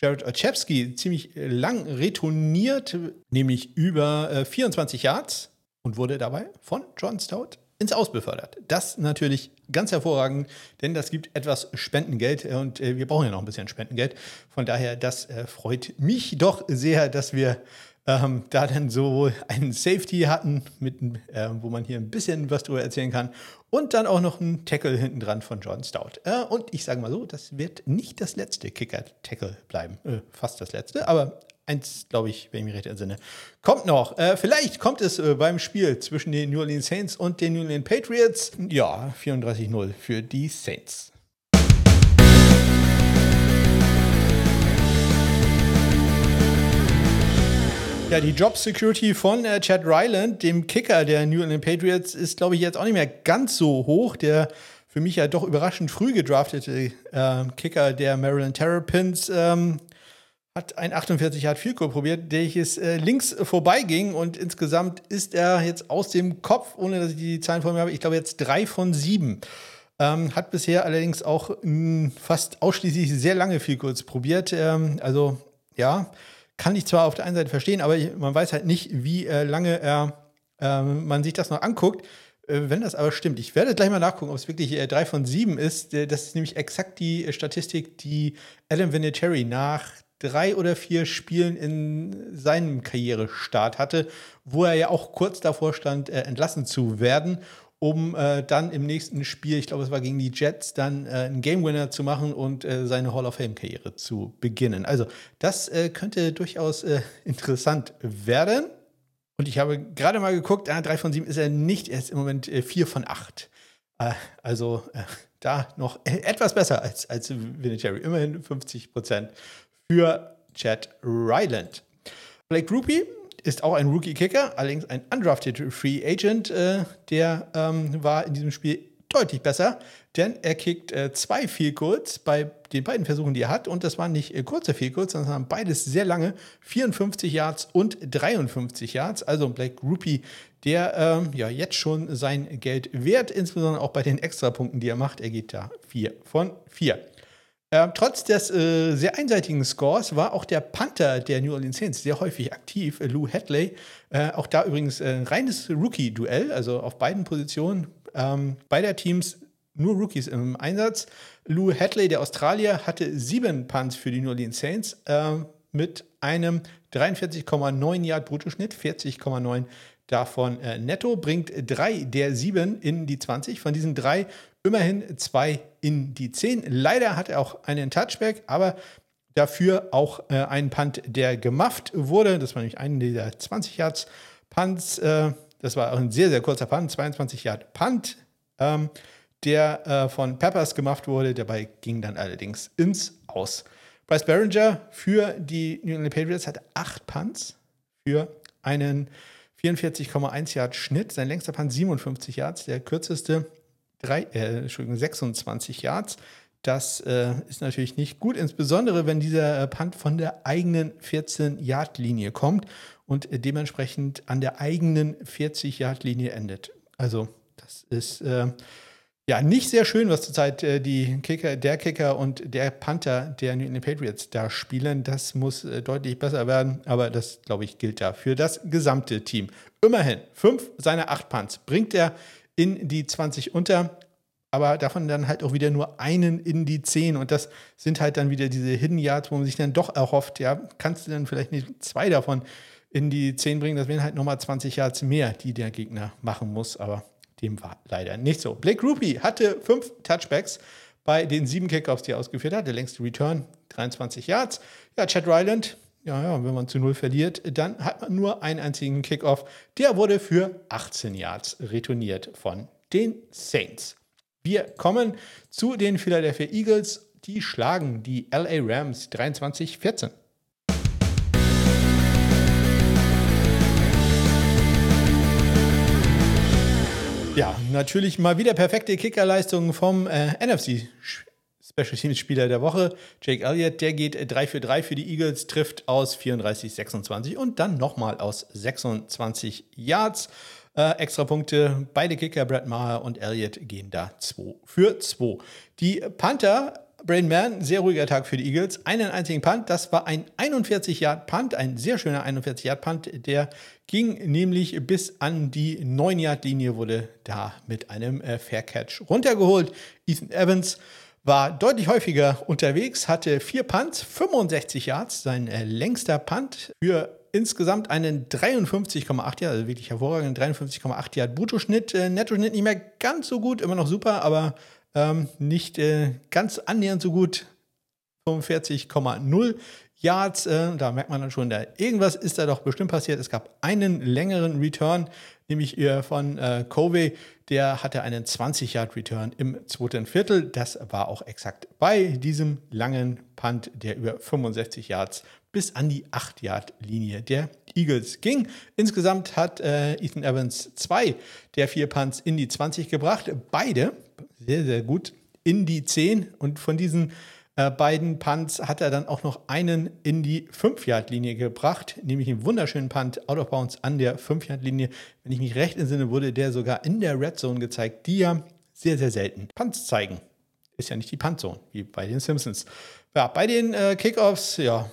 Jared Ochewski ziemlich lang retourniert, nämlich über äh, 24 Yards und wurde dabei von John Stout ins Aus befördert. Das natürlich ganz hervorragend, denn das gibt etwas Spendengeld und äh, wir brauchen ja noch ein bisschen Spendengeld. Von daher, das äh, freut mich doch sehr, dass wir ähm, da dann so einen Safety hatten, mit, äh, wo man hier ein bisschen was drüber erzählen kann. Und dann auch noch ein Tackle hinten dran von Jordan Stout. Äh, und ich sage mal so, das wird nicht das letzte Kicker-Tackle bleiben. Äh, fast das letzte, aber eins, glaube ich, wenn ich mich recht entsinne, kommt noch. Äh, vielleicht kommt es äh, beim Spiel zwischen den New Orleans Saints und den New Orleans Patriots. Ja, 34-0 für die Saints. Ja, die Job Security von äh, Chad Ryland, dem Kicker der New England Patriots, ist, glaube ich, jetzt auch nicht mehr ganz so hoch. Der für mich ja doch überraschend früh gedraftete äh, Kicker der Maryland Terrapins ähm, hat ein 48 Yard Field Goal probiert, der es äh, links vorbeiging und insgesamt ist er jetzt aus dem Kopf, ohne dass ich die Zahlen vor mir habe, ich glaube jetzt drei von sieben. Ähm, hat bisher allerdings auch mh, hm, fast ausschließlich sehr lange Field Goals probiert. Ähm, also ja, kann ich zwar auf der einen Seite verstehen, aber ich, man weiß halt nicht, wie äh, lange er, äh, man sich das noch anguckt. Äh, wenn das aber stimmt, ich werde gleich mal nachgucken, ob es wirklich äh, drei von sieben ist. Äh, das ist nämlich exakt die äh, Statistik, die Adam Vinatieri nach drei oder vier Spielen in seinem Karrierestart hatte, wo er ja auch kurz davor stand, entlassen zu werden um äh, dann im nächsten Spiel, ich glaube, es war gegen die Jets, dann äh, einen Game Winner zu machen und äh, seine Hall of Fame-Karriere zu beginnen. Also, das äh, könnte durchaus äh, interessant werden. Und ich habe gerade mal geguckt, äh, 3 von 7 ist er nicht, er ist im Moment 4 von 8. also da noch etwas besser als, als Vinatieri. Immerhin 50 Prozent für Chad Ryland. Blake Groupie ist auch ein Rookie-Kicker, allerdings ein undrafted Free Agent. Äh, der ähm, war in diesem Spiel deutlich besser, denn er kickt äh, zwei Field Goals bei den beiden Versuchen, die er hat. Und das waren nicht äh, kurze Field Goals, sondern beides sehr lange. 54 Yards und 53 Yards. Also Blake Rupee, der ähm, ja jetzt schon sein Geld wert, insbesondere auch bei den Extrapunkten, die er macht. Er geht da 4 von 4. Äh, trotz des äh, sehr einseitigen Scores war auch der Panther der New Orleans Saints sehr häufig aktiv, äh, Lou Hadley. Äh, auch da übrigens ein äh, reines Rookie-Duell, also auf beiden Positionen ähm, beider Teams nur Rookies im Einsatz. Lou Hadley, der Australier, hatte sieben Punts für die New Orleans Saints äh, mit einem 43,9 Yard Bruttoschnitt, 40,9 davon netto, bringt drei der sieben in die 20. Von diesen drei immerhin zwei in die 10. Leider hat er auch einen Touchback, aber dafür auch äh, einen Punt, der gemufft wurde. Das war nämlich einer dieser 20 Yards Punts. Äh, das war auch ein sehr, sehr kurzer Punt, 22 Yard Punt, ähm, der äh, von Peppers gemacht wurde. Dabei ging dann allerdings ins Aus. Bryce Barringer für die New England Patriots hatte acht Punts für einen 44,1 Yard Schnitt. Sein längster Punt 57 Yards, der kürzeste drei, äh, Entschuldigung, 26 Yards. Das äh, ist natürlich nicht gut, insbesondere wenn dieser äh, Punt von der eigenen 14-Yard-Linie kommt und äh, dementsprechend an der eigenen 40-Yard-Linie endet. Also, das ist äh, ja nicht sehr schön, was zurzeit äh, die Kicker, der Kicker und der Panther der New England Patriots da spielen. Das muss äh, deutlich besser werden, aber das, glaube ich, gilt da für das gesamte Team. Immerhin, fünf seiner acht Punts bringt er in die 20 unter, aber davon dann halt auch wieder nur einen in die 10. Und das sind halt dann wieder diese Hidden Yards, wo man sich dann doch erhofft, ja, kannst du dann vielleicht nicht zwei davon in die 10 bringen. Das wären halt nochmal 20 Yards mehr, die der Gegner machen muss, aber dem war leider nicht so. Blake Rupee hatte fünf Touchbacks bei den sieben Kickoffs, die er ausgeführt hat. Der längste Return, 23 Yards. Ja, Chad Ryland, ja, ja, wenn man zu null verliert, dann hat man nur einen einzigen Kickoff. Der wurde für 18 Yards retourniert von den Saints. Wir kommen zu den Philadelphia Eagles. Die schlagen die LA Rams 23-14. Ja, natürlich mal wieder perfekte Kickerleistungen vom äh, NFC Special Teams Spieler der Woche. Jake Elliott, der geht 3 für 3 für die Eagles, trifft aus 34, 26 und dann nochmal aus 26 Yards. Äh, extra Punkte, beide Kicker, Brad Maher und Elliott, gehen da 2 für 2. Die Panther Brain Man, sehr ruhiger Tag für die Eagles. Einen einzigen Punt, das war ein 41-Yard-Punt, ein sehr schöner 41-Yard-Punt. Der ging nämlich bis an die 9-Yard-Linie, wurde da mit einem äh, Fair Catch runtergeholt. Ethan Evans war deutlich häufiger unterwegs, hatte vier Punts, 65 Yards, sein äh, längster Punt für insgesamt einen 53,8 Yard, also wirklich hervorragenden 53,8 Yard Bruttoschnitt. Äh, Nettoschnitt nicht mehr ganz so gut, immer noch super, aber ähm, nicht äh, ganz annähernd so gut. 45,0 Yards, äh, da merkt man dann schon, da irgendwas ist da doch bestimmt passiert. Es gab einen längeren Return, nämlich von äh, Covey, der hatte einen 20-Yard-Return im zweiten Viertel. Das war auch exakt bei diesem langen Punt, der über 65 Yards bis an die 8-Yard-Linie der Eagles ging. Insgesamt hat äh, Ethan Evans zwei der vier Punts in die 20 gebracht. Beide sehr, sehr gut in die 10. Und von diesen äh, beiden Punts hat er dann auch noch einen in die 5-Yard-Linie gebracht, nämlich einen wunderschönen Punt out of bounds an der 5-Yard-Linie. Wenn ich mich recht entsinne, wurde der sogar in der Red Zone gezeigt, die ja sehr, sehr selten Punts zeigen. Ist ja nicht die Punt-Zone, wie bei den Simpsons. Ja, bei den äh, Kickoffs, ja,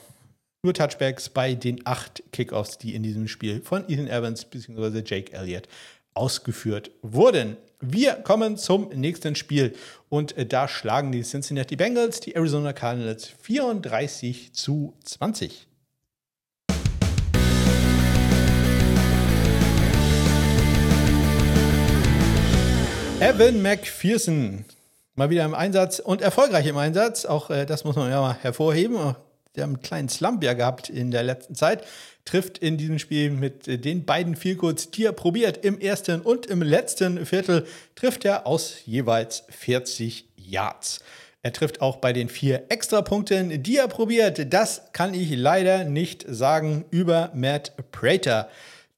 nur Touchbacks bei den acht Kickoffs, die in diesem Spiel von Ethan Evans bzw. Jake Elliott ausgeführt wurden. Wir kommen zum nächsten Spiel und äh, da schlagen die Cincinnati Bengals die Arizona Cardinals 34 zu 20. Evan McPherson mal wieder im Einsatz und erfolgreich im Einsatz. Auch äh, das muss man ja mal hervorheben. Der einen kleinen Slump ja gehabt in der letzten Zeit trifft in diesem Spiel mit äh, den beiden Vielcodes, die er probiert, im ersten und im letzten Viertel, trifft er aus jeweils 40 Yards. Er trifft auch bei den vier Extrapunkten, die er probiert. Das kann ich leider nicht sagen über Matt Prater.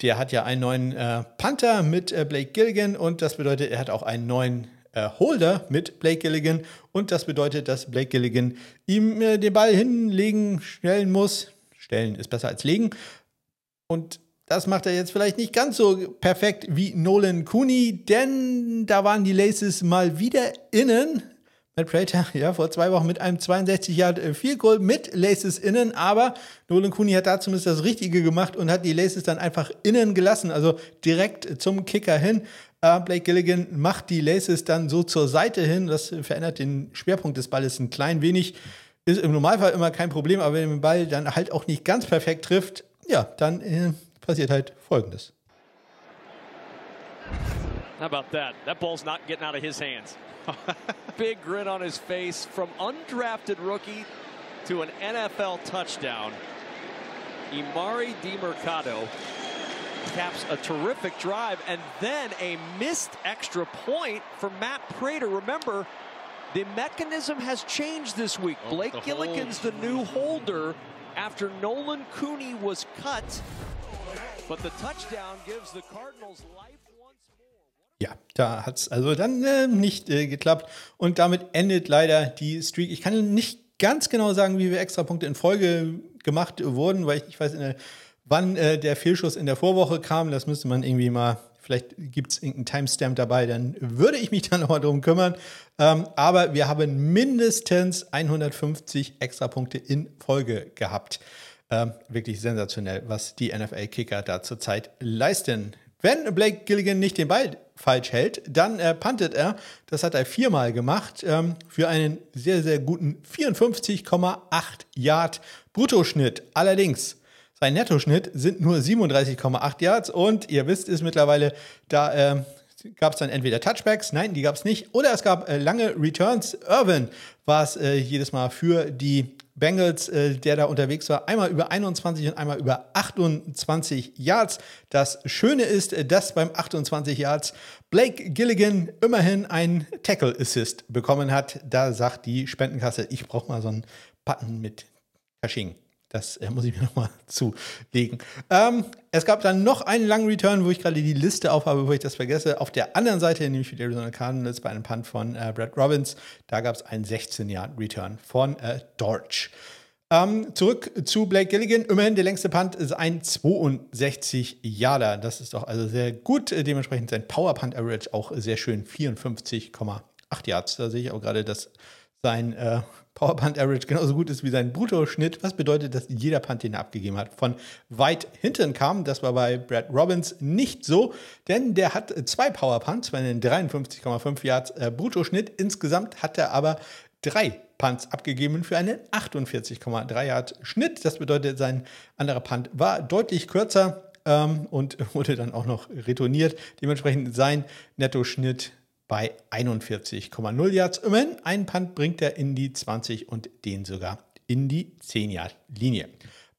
Der hat ja einen neuen äh, Panther mit äh, Blake Gilligan und das bedeutet, er hat auch einen neuen äh, Holder mit Blake Gilligan und das bedeutet, dass Blake Gilligan ihm äh, den Ball hinlegen, stellen muss. Stellen ist besser als legen. Und das macht er jetzt vielleicht nicht ganz so perfekt wie Nolan Cooney, denn da waren die Laces mal wieder innen. Matt Prater, ja, vor zwei Wochen mit einem 62 Yard Field Goal mit Laces innen, aber Nolan Cooney hat da zumindest das Richtige gemacht und hat die Laces dann einfach innen gelassen, also direkt zum Kicker hin. Uh, Blake Gilligan macht die Laces dann so zur Seite hin, das verändert den Schwerpunkt des Balles ein klein wenig. Ist im Normalfall immer kein Problem, aber wenn der Ball dann halt auch nicht ganz perfekt trifft, ja, dann äh, passiert halt Folgendes. How about that? That ball's not getting out of his hands. Big grin on his face from undrafted rookie to an NFL touchdown. Imari DiMercado caps a terrific drive and then a missed extra point for Matt Prater. Remember, the mechanism has changed this week. Oh, Blake Gilligan's the new holder after Nolan Cooney was cut. But the touchdown gives the Cardinals life once more. Ja, da hat es also dann äh, nicht äh, geklappt. Und damit endet leider die Streak. Ich kann nicht ganz genau sagen, wie viele Extrapunkte in Folge gemacht wurden, weil ich, ich weiß, der, wann äh, der Fehlschuss in der Vorwoche kam. Das müsste man irgendwie mal Vielleicht gibt es irgendeinen Timestamp dabei, dann würde ich mich dann nochmal drum kümmern. Ähm, aber wir haben mindestens 150 Extrapunkte in Folge gehabt. Ähm, wirklich sensationell, was die NFL-Kicker da zurzeit leisten. Wenn Blake Gilligan nicht den Ball falsch hält, dann äh, puntet er. Das hat er viermal gemacht ähm, für einen sehr, sehr guten 54,8 Yard Bruttoschnitt. Allerdings sein Nettoschnitt sind nur 37,8 Yards und ihr wisst es mittlerweile, da äh, gab es dann entweder Touchbacks, nein, die gab es nicht, oder es gab äh, lange Returns. Irvin war es äh, jedes Mal für die Bengals, äh, der da unterwegs war, einmal über 21 und einmal über 28 Yards. Das Schöne ist, äh, dass beim 28 Yards Blake Gilligan immerhin einen Tackle Assist bekommen hat. Da sagt die Spendenkasse, ich brauche mal so einen Button mit Caching. Das äh, muss ich mir nochmal zulegen. Ähm, es gab dann noch einen langen Return, wo ich gerade die Liste aufhabe, bevor ich das vergesse. Auf der anderen Seite, nämlich für die Arizona Cardinals bei einem Punt von äh, Brad Robbins, da gab es einen 16-Yard-Return von äh, Dortch. Ähm, zurück zu Blake Gilligan. Immerhin der längste Punt ist ein 62 Yarder. Das ist doch also sehr gut. Dementsprechend sein Power Punt Average auch sehr schön 54,8 Yards. Da sehe ich auch gerade, dass sein äh, Power Punt Average genauso gut ist wie sein Bruttoschnitt, was bedeutet, dass jeder Punt, den er abgegeben hat, von weit hinten kam. Das war bei Brad Robbins nicht so, denn der hat zwei Power Punts, bei einen 53,5 Yards äh, Bruttoschnitt. Insgesamt hat er aber drei Punts abgegeben für einen 48,3 Yard Schnitt. Das bedeutet, sein anderer Punt war deutlich kürzer ähm, und wurde dann auch noch retourniert. Dementsprechend sein Nettoschnitt bei 41,0 Yards. Immerhin, einen Punt bringt er in die 20 und den sogar in die 10-Yard-Linie.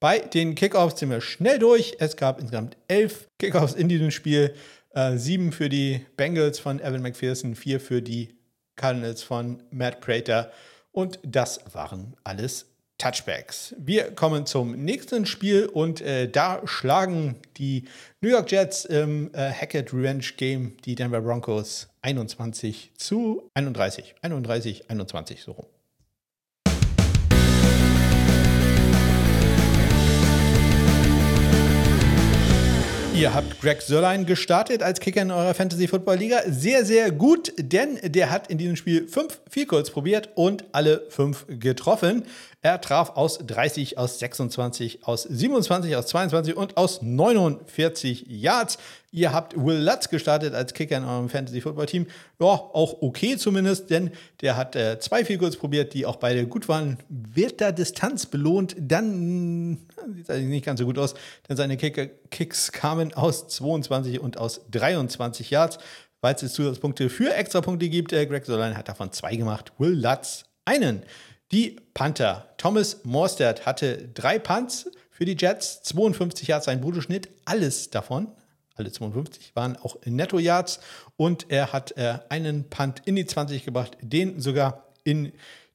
Bei den Kickoffs sind wir schnell durch. Es gab insgesamt elf Kickoffs in diesem Spiel. Äh, sieben für die Bengals von Evan McPherson, vier für die Cardinals von Matt Prater. Und das waren alles Touchbacks. Wir kommen zum nächsten Spiel und äh, da schlagen die New York Jets im äh, Hackett Revenge Game die Denver Broncos 21 zu 31. 31, 21 so rum. Ihr habt Greg Sörlein gestartet als Kicker in eurer Fantasy Football Liga. Sehr, sehr gut, denn der hat in diesem Spiel fünf Vielkurs probiert und alle fünf getroffen. Er traf aus 30, aus 26, aus 27, aus 22 und aus 49 Yards. Ihr habt Will Lutz gestartet als Kicker in eurem Fantasy Football Team. Ja, auch okay zumindest, denn der hat äh, zwei Vielkurs probiert, die auch beide gut waren. Wird da Distanz belohnt, dann sieht es eigentlich nicht ganz so gut aus, denn seine Kicker Kicks kamen aus 22 und aus 23 Yards. Weil es Zusatzpunkte für Extrapunkte gibt, äh, Greg Solan hat davon zwei gemacht, Will Lutz einen. Die Panther. Thomas Morstead hatte drei Punts für die Jets, 52 Yards sein Bruttoschnitt, alles davon, alle 52 waren auch Netto-Yards und er hat äh, einen Punt in die 20 gebracht, den sogar in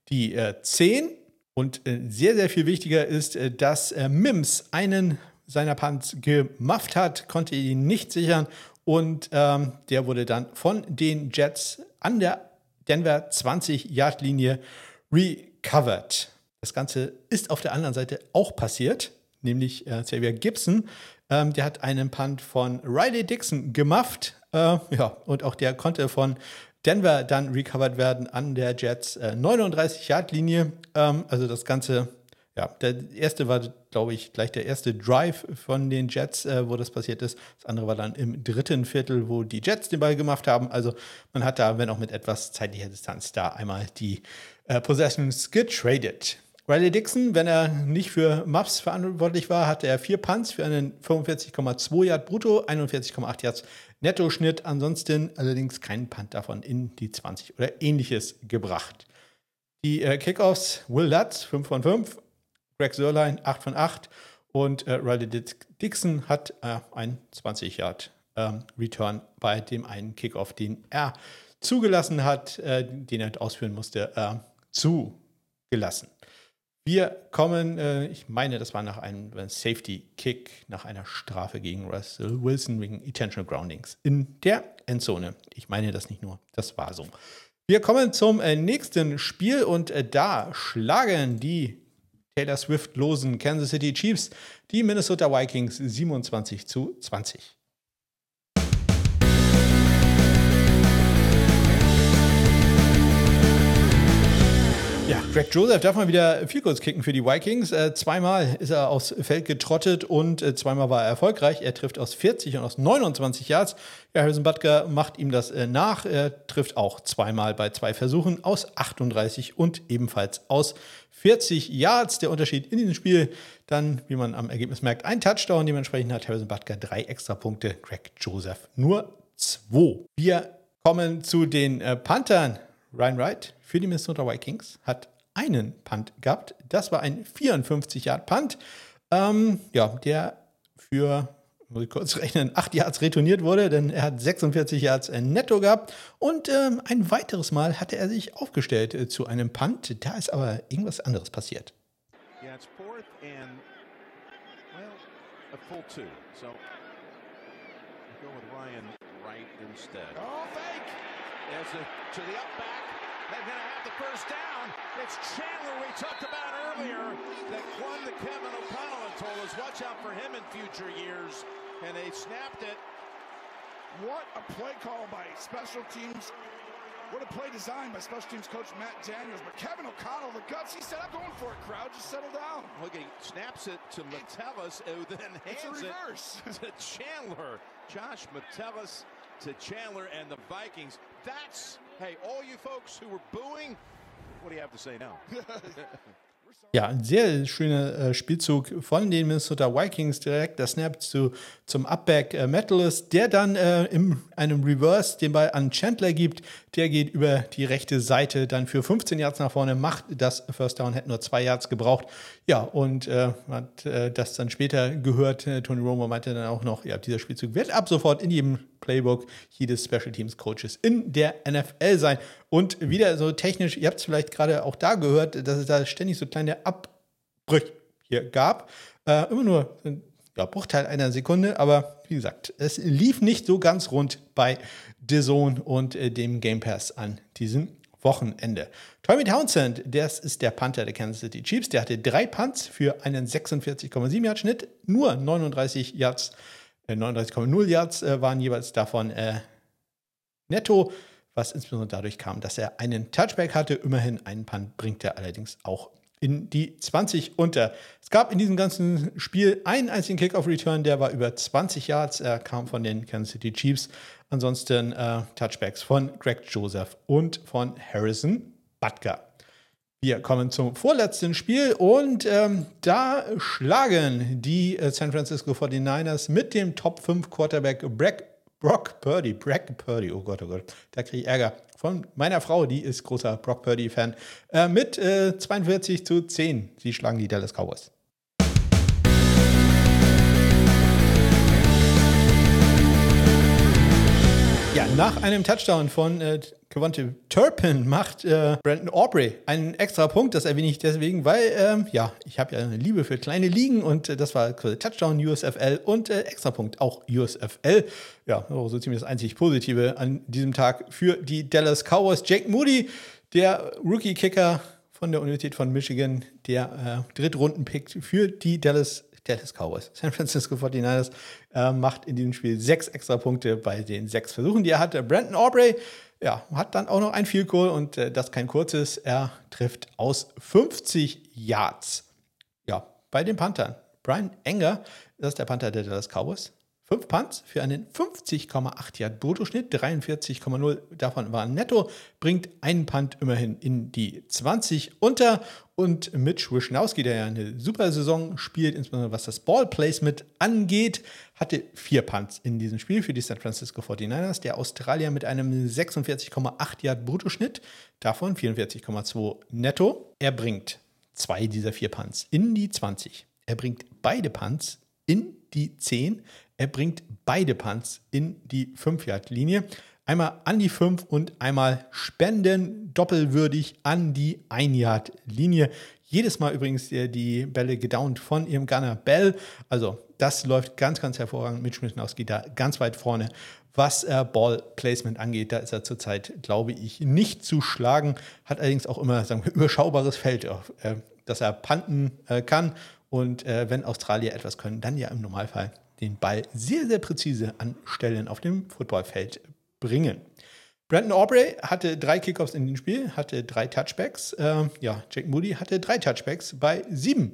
die äh, 10. Und äh, sehr, sehr viel wichtiger ist, äh, dass äh, Mims einen seiner Punts gemufft hat, konnte ihn nicht sichern und ähm, der wurde dann von den Jets an der Denver 20-Yard-Linie recovered. Das Ganze ist auf der anderen Seite auch passiert, nämlich äh, Xavier Gibson. Ähm, der hat einen Punt von Riley Dixon gemufft. Äh, ja, und auch der konnte von Denver dann recovered werden an der Jets äh, 39-Yard-Linie. Ähm, also das Ganze, ja, der erste war, glaube ich, gleich der erste Drive von den Jets, äh, wo das passiert ist. Das andere war dann im dritten Viertel, wo die Jets den Ball gemacht haben. Also man hat da, wenn auch mit etwas zeitlicher Distanz, da einmal die äh, Possessions getradet. Riley Dixon, wenn er nicht für Muffs verantwortlich war, hatte er vier Punts für einen 45,2 Yard brutto, 41,8 Yards Netto-Schnitt. Ansonsten allerdings keinen Punt davon in die 20 oder ähnliches gebracht. Die äh, Kickoffs, Will Lutz 5 von 5, Greg Sörlein 8 von 8 und äh, Riley Dixon hat äh, ein 20 Yard ähm, Return bei dem einen Kickoff, den er zugelassen hat, äh, den er ausführen musste, äh, zugelassen. Wir kommen, äh, ich meine, das war nach einem Safety-Kick, nach einer Strafe gegen Russell Wilson wegen Intentional Groundings in der Endzone. Ich meine das nicht nur, das war so. Wir kommen zum äh, nächsten Spiel und äh, da schlagen die Taylor Swift-losen Kansas City Chiefs die Minnesota Vikings 27 zu 20. Ja, Greg Joseph darf mal wieder viel kurz kicken für die Vikings. Äh, zweimal ist er aufs Feld getrottet und äh, zweimal war er erfolgreich. Er trifft aus 40 und aus 29 Yards. Ja, Harrison Butker macht ihm das äh, nach. Er trifft auch zweimal bei zwei Versuchen aus 38 und ebenfalls aus 40 Yards. Der Unterschied in diesem Spiel dann, wie man am Ergebnis merkt, ein Touchdown. Dementsprechend hat Harrison Butker drei extra Punkte. Greg Joseph nur zwei. Wir kommen zu den äh, Panthern. Ryan Wright für die Minnesota Vikings hat einen Punt gehabt. Das war ein 54-Yard-Punt, ähm, ja, der für, muss ich kurz rechnen, 8 Yards retourniert wurde, denn er hat 46 Yards netto gehabt. Und ähm, ein weiteres Mal hatte er sich aufgestellt äh, zu einem Punt. Da ist aber irgendwas anderes passiert. Yeah, it's fourth and, well, a full two. So, go with Ryan Wright instead. Oh, fake! There's a, to the up back. They're going to have the first down. It's Chandler we talked about earlier that won the Kevin O'Connell and told us watch out for him in future years. And they snapped it. What a play call by special teams. What a play design by special teams coach Matt Daniels. But Kevin O'Connell, the guts, he said, I'm going for it, crowd. Just settle down. Look, he snaps it to Metellus, who then hands reverse. it to Chandler. Josh Metellus to Chandler and the Vikings. That's, hey, all you folks who were booing, what do you have to say now? Ja, ein sehr schöner äh, Spielzug von den Minnesota Vikings direkt. Der Snap zu, zum Upback äh, Metalist, der dann äh, in einem Reverse den Ball an Chandler gibt. Der geht über die rechte Seite dann für 15 Yards nach vorne, macht das First Down, hätte nur zwei Yards gebraucht. Ja, und äh, hat äh, das dann später gehört. Äh, Tony Romo meinte dann auch noch, ja, dieser Spielzug wird ab sofort in jedem Playbook jedes Special Teams Coaches in der NFL sein. Und wieder so technisch, ihr habt es vielleicht gerade auch da gehört, dass es da ständig so kleine Abbrüche hier gab. Äh, immer nur ein ja, Bruchteil einer Sekunde, aber wie gesagt, es lief nicht so ganz rund bei The und äh, dem Game Pass an diesem Wochenende. Tommy Townsend, das ist der Panther der Kansas City Chiefs, der hatte drei Punts für einen 46,7 Yard Schnitt, nur 39 Yards 39,0 Yards äh, waren jeweils davon äh, netto, was insbesondere dadurch kam, dass er einen Touchback hatte. Immerhin einen Punt bringt er allerdings auch in die 20 unter. Es gab in diesem ganzen Spiel einen einzigen Kickoff-Return, der war über 20 Yards. Er kam von den Kansas City Chiefs. Ansonsten äh, Touchbacks von Greg Joseph und von Harrison Butker. Wir kommen zum vorletzten Spiel und ähm, da schlagen die äh, San Francisco 49ers mit dem Top 5 Quarterback Brock, Brock Purdy, Brock Purdy, oh Gott, oh Gott, da kriege ich Ärger von meiner Frau, die ist großer Brock Purdy-Fan, äh, mit äh, 42 zu 10. Sie schlagen die Dallas Cowboys. Ja, nach einem Touchdown von äh, Kevonte Turpin macht äh, Brandon Aubrey einen extra Punkt. Das erwähne ich deswegen, weil, ähm, ja, ich habe ja eine Liebe für kleine Ligen und äh, das war Touchdown USFL und äh, Extrapunkt auch USFL. Ja, so ziemlich das einzig Positive an diesem Tag für die Dallas Cowboys. Jake Moody, der Rookie-Kicker von der Universität von Michigan, der äh, Drittrunden-Pick für die Dallas Dallas Cowboys. San Francisco 49ers äh, macht in diesem Spiel sechs extra Punkte bei den sechs Versuchen, die er hatte. Brandon Aubrey ja, hat dann auch noch ein Field Goal und äh, das kein kurzes. Er trifft aus 50 Yards. Ja, bei den Panthern. Brian Enger, das ist der Panther der Dallas Cowboys, Fünf Punts für einen 50,8 Yard Bruttoschnitt, 43,0 davon waren netto, bringt einen Punt immerhin in die 20 unter. Und Mitch Wischnowski, der ja eine super Saison spielt, insbesondere was das Ballplacement angeht, hatte vier Punts in diesem Spiel für die San Francisco 49ers. Der Australier mit einem 46,8 Yard Bruttoschnitt, davon 44,2 netto. Er bringt zwei dieser vier Punts in die 20. Er bringt beide Punts in die 10. Er bringt beide Punts in die 5-Yard-Linie. Einmal an die 5 und einmal spenden doppelwürdig an die 1-Yard-Linie. Jedes Mal übrigens die Bälle gedownt von ihrem Gunner Bell. Also das läuft ganz, ganz hervorragend. Mitch Mischnowski da ganz weit vorne. Was äh, Ball Placement angeht, da ist er zurzeit, glaube ich, nicht zu schlagen. Hat allerdings auch immer sagen wir, überschaubares Feld, äh, dass er panten äh, kann. Und äh, wenn Australier etwas können, dann ja im Normalfall den Ball sehr, sehr präzise an Stellen auf dem Footballfeld bringen. Brandon Aubrey hatte drei Kickoffs in dem Spiel, hatte drei Touchbacks. Äh, ja, Jack Moody hatte drei Touchbacks bei sieben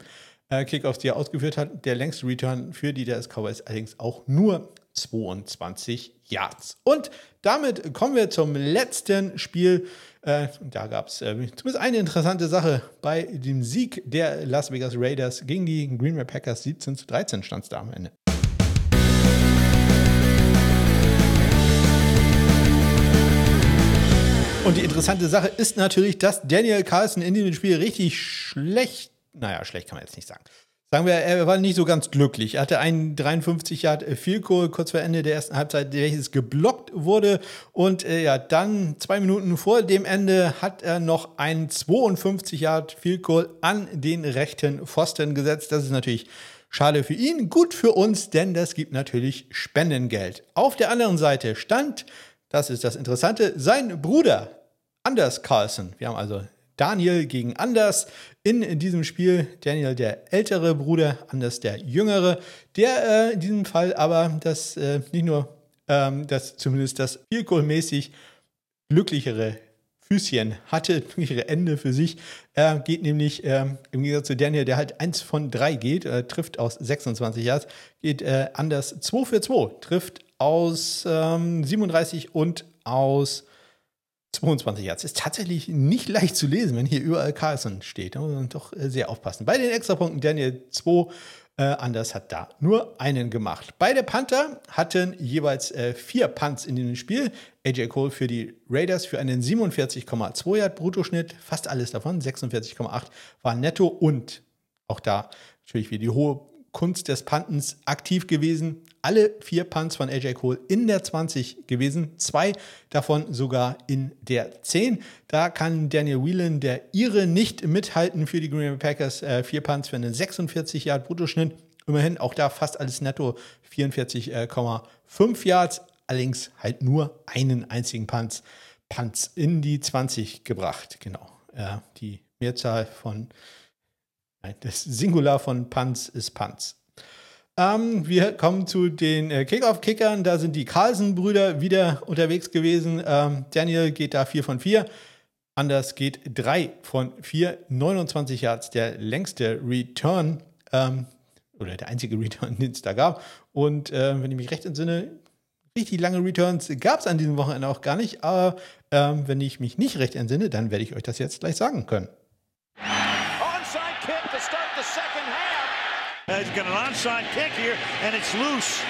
äh, Kickoffs, die er ausgeführt hat. Der längste Return für die Dallas Cowboys allerdings auch nur 22 Yards. Und damit kommen wir zum letzten Spiel. Äh, da gab es äh, zumindest eine interessante Sache bei dem Sieg der Las Vegas Raiders gegen die Green Bay Packers. 17 zu 13 stand es da am Ende. Und die interessante Sache ist natürlich, dass Daniel Carlson in diesem Spiel richtig schlecht, naja, schlecht kann man jetzt nicht sagen. Sagen wir, er war nicht so ganz glücklich. Er hatte einen 53 Yard Goal kurz vor Ende der ersten Halbzeit, welches geblockt wurde. Und äh, ja, dann zwei Minuten vor dem Ende hat er noch einen 52 Yard Goal an den rechten Pfosten gesetzt. Das ist natürlich schade für ihn, gut für uns, denn das gibt natürlich Spendengeld. Auf der anderen Seite stand, das ist das Interessante, sein Bruder Anders Carlson. Wir haben also Daniel gegen Anders in diesem Spiel. Daniel der ältere Bruder, Anders der jüngere, der äh, in diesem Fall aber das äh, nicht nur ähm, das zumindest das Vielkohlmäßig glücklichere Füßchen hatte, glücklichere Ende für sich. Er geht nämlich äh, im Gegensatz zu Daniel, der halt 1 von 3 geht, äh, trifft aus 26 Yards, geht äh, Anders 2 für 2, trifft aus ähm, 37 und aus 22 Yards. Ist tatsächlich nicht leicht zu lesen, wenn hier überall Carlson steht. Da muss man doch äh, sehr aufpassen. Bei den Extrapunkten Daniel 2, äh, Anders hat da nur einen gemacht. Beide Panther hatten jeweils äh, vier Punts in diesem Spiel. AJ Cole für die Raiders für einen 47,2 Yard Bruttoschnitt. Fast alles davon, 46,8 war netto und auch da natürlich wieder die hohe Kunst des Pantens aktiv gewesen alle vier Punts von AJ Cole in der 20 gewesen, zwei davon sogar in der 10. Da kann Daniel Whelan, der Ire, nicht mithalten für die Green Bay Packers. Äh, vier Punts für einen 46 Yard Bruttoschnitt. Immerhin auch da fast alles netto 44,5 Yards. Allerdings halt nur einen einzigen Punts, Punts in die 20 gebracht. Genau. Äh, die Mehrzahl von, das Singular von Punts ist Punts. Ähm, wir kommen zu den äh, Kickoff-Kickern. Da sind die Carlsen-Brüder wieder unterwegs gewesen. Ähm, Daniel geht da 4 von 4. Anders geht 3 von 4. 29 Yards, der längste Return. Ähm, oder der einzige Return, den es da gab. Und äh, wenn ich mich recht entsinne, richtig lange Returns gab es an diesem Wochenende auch gar nicht. Aber ähm, wenn ich mich nicht recht entsinne, dann werde ich euch das jetzt gleich sagen können. Onside kick to start the second half. He's got an onside kick here, and it's loose.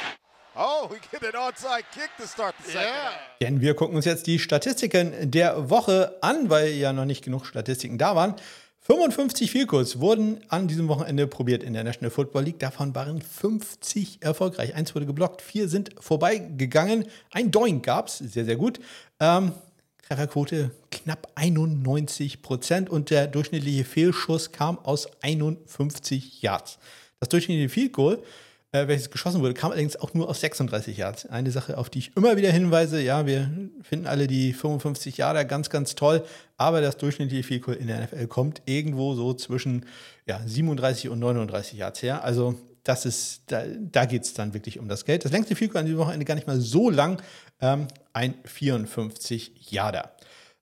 Oh, we get an onside kick to start the second half. Denn wir gucken uns jetzt die Statistiken der Woche an, weil ja noch nicht genug Statistiken da waren. 55 Vielkurs wurden an diesem Wochenende probiert in der National Football League. Davon waren 50 erfolgreich. Eins wurde geblockt, vier sind vorbeigegangen. Ein Doink gab es, sehr, sehr gut. Ähm, Trefferquote knapp 91 Prozent und der durchschnittliche Fehlschuss kam aus 51 Yards. Das durchschnittliche Field Goal äh, welches geschossen wurde, kam allerdings auch nur aus 36 Yards. Eine Sache, auf die ich immer wieder hinweise, ja, wir finden alle die 55 Yarder ganz, ganz toll, aber das durchschnittliche Field Goal in der NFL kommt irgendwo so zwischen ja, 37 und 39 Yards her. Also das ist, da, da geht es dann wirklich um das Geld. Das längste Field Goal an diesem Wochenende gar nicht mal so lang, ähm, ein 54 Yarder.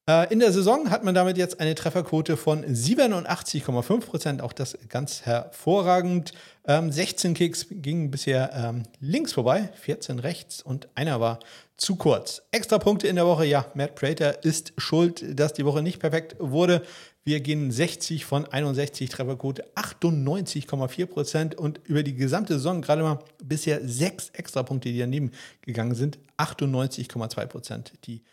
Äh, in der Saison hat man damit jetzt eine Trefferquote von 87,5 Prozent. Auch das ganz hervorragend. Ähm, 16 Kicks gingen bisher ähm, links vorbei, 14 rechts und einer war zu kurz. Extra Punkte in der Woche. Ja, Matt Prater ist schuld, dass die Woche nicht perfekt wurde. Wir gehen 60 von 61 Trefferquote, 98,4 Prozent und über die gesamte Saison gerade mal bisher sechs Extrapunkte, die daneben gegangen sind, 98,2 Prozent. Die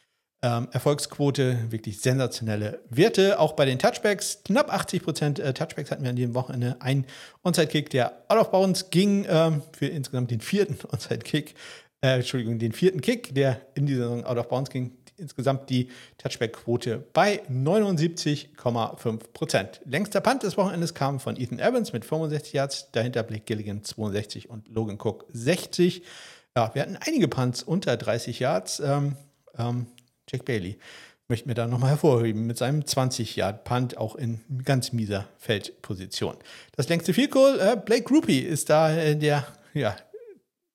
ähm, Erfolgsquote, wirklich sensationelle Werte. Auch bei den Touchbacks, knapp 80 Prozent äh, Touchbacks hatten wir an diesem Wochenende. Ein Onside-Kick, der out of bounds ging ähm, für insgesamt den vierten Onside-Kick. Äh, Entschuldigung, den vierten Kick, der in dieser Saison out of bounds ging. Insgesamt die Touchback-Quote bei 79,5 Prozent. Längster Punt des Wochenendes kam von Ethan Evans mit 65 Yards, dahinter Blake Gilligan 62 und Logan Cook 60. Ja, wir hatten einige Punts unter 30 Yards. Ähm, ähm, Jack Bailey möchte mir da nochmal hervorheben mit seinem 20-Yard-Punt auch in ganz mieser Feldposition. Das längste Field Goal, äh, Blake Groupie ist da äh, der ja,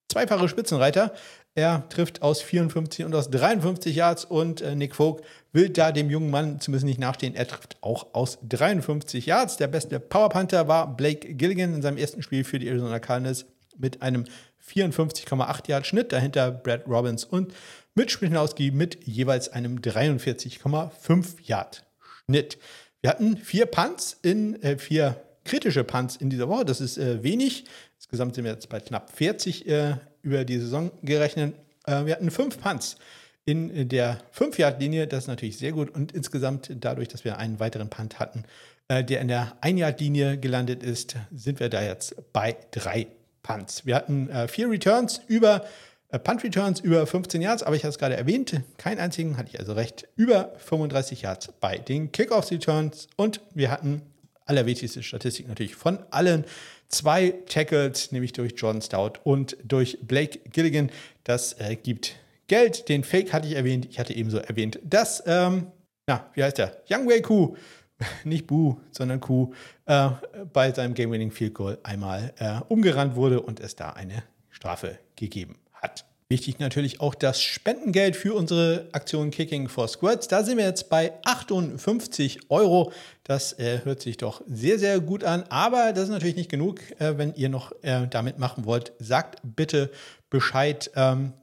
zweifache Spitzenreiter. Er trifft aus 54 und aus 53 Yards und äh, Nick Folk will da dem jungen Mann zumindest nicht nachstehen. Er trifft auch aus 53 Yards. Der beste Powerpunter war Blake Gilligan in seinem ersten Spiel für die Arizona Cardinals mit einem 54,8 Yard Schnitt. Dahinter Brad Robbins und mit Schmidtnowski mit jeweils einem 43,5 Yard Schnitt. Wir hatten vier Punts in äh, vier kritische Punts in dieser Woche. Das ist äh, wenig. Insgesamt sind wir jetzt bei knapp 40 äh, über die Saison gerechnet. Äh, wir hatten fünf Punts in der 5-Yard-Linie. Das ist natürlich sehr gut. Und insgesamt, dadurch, dass wir einen weiteren Punt hatten, äh, der in der 1-Yard-Linie gelandet ist, sind wir da jetzt bei drei Punts. Wir hatten äh, vier Returns über äh, Punt Returns über 15 Yards, aber ich habe es gerade erwähnt, keinen einzigen, hatte ich also recht, über 35 Yards bei den Kickoff Returns und wir hatten allerwichtigste Statistik natürlich von allen zwei Tackles, nämlich durch Jordan Stout und durch Blake Gilligan. Das äh, gibt Geld. Den Fake hatte ich erwähnt. Ich hatte ebenso erwähnt, dass, ähm, na, wie heißt der? Young Wei Ku, nicht Bu, sondern Ku, äh, bei seinem Game-Winning Field Goal einmal äh, umgerannt wurde und es da eine Strafe gegeben hat. Wichtig natürlich auch das Spendengeld für unsere Aktion Kicking for Squirts. Da sind wir jetzt bei 58 Euro. Das äh, hört sich doch sehr, sehr gut an. Aber das ist natürlich nicht genug. Äh, wenn ihr noch äh, damit machen wollt, sagt bitte Bescheid. Ähm,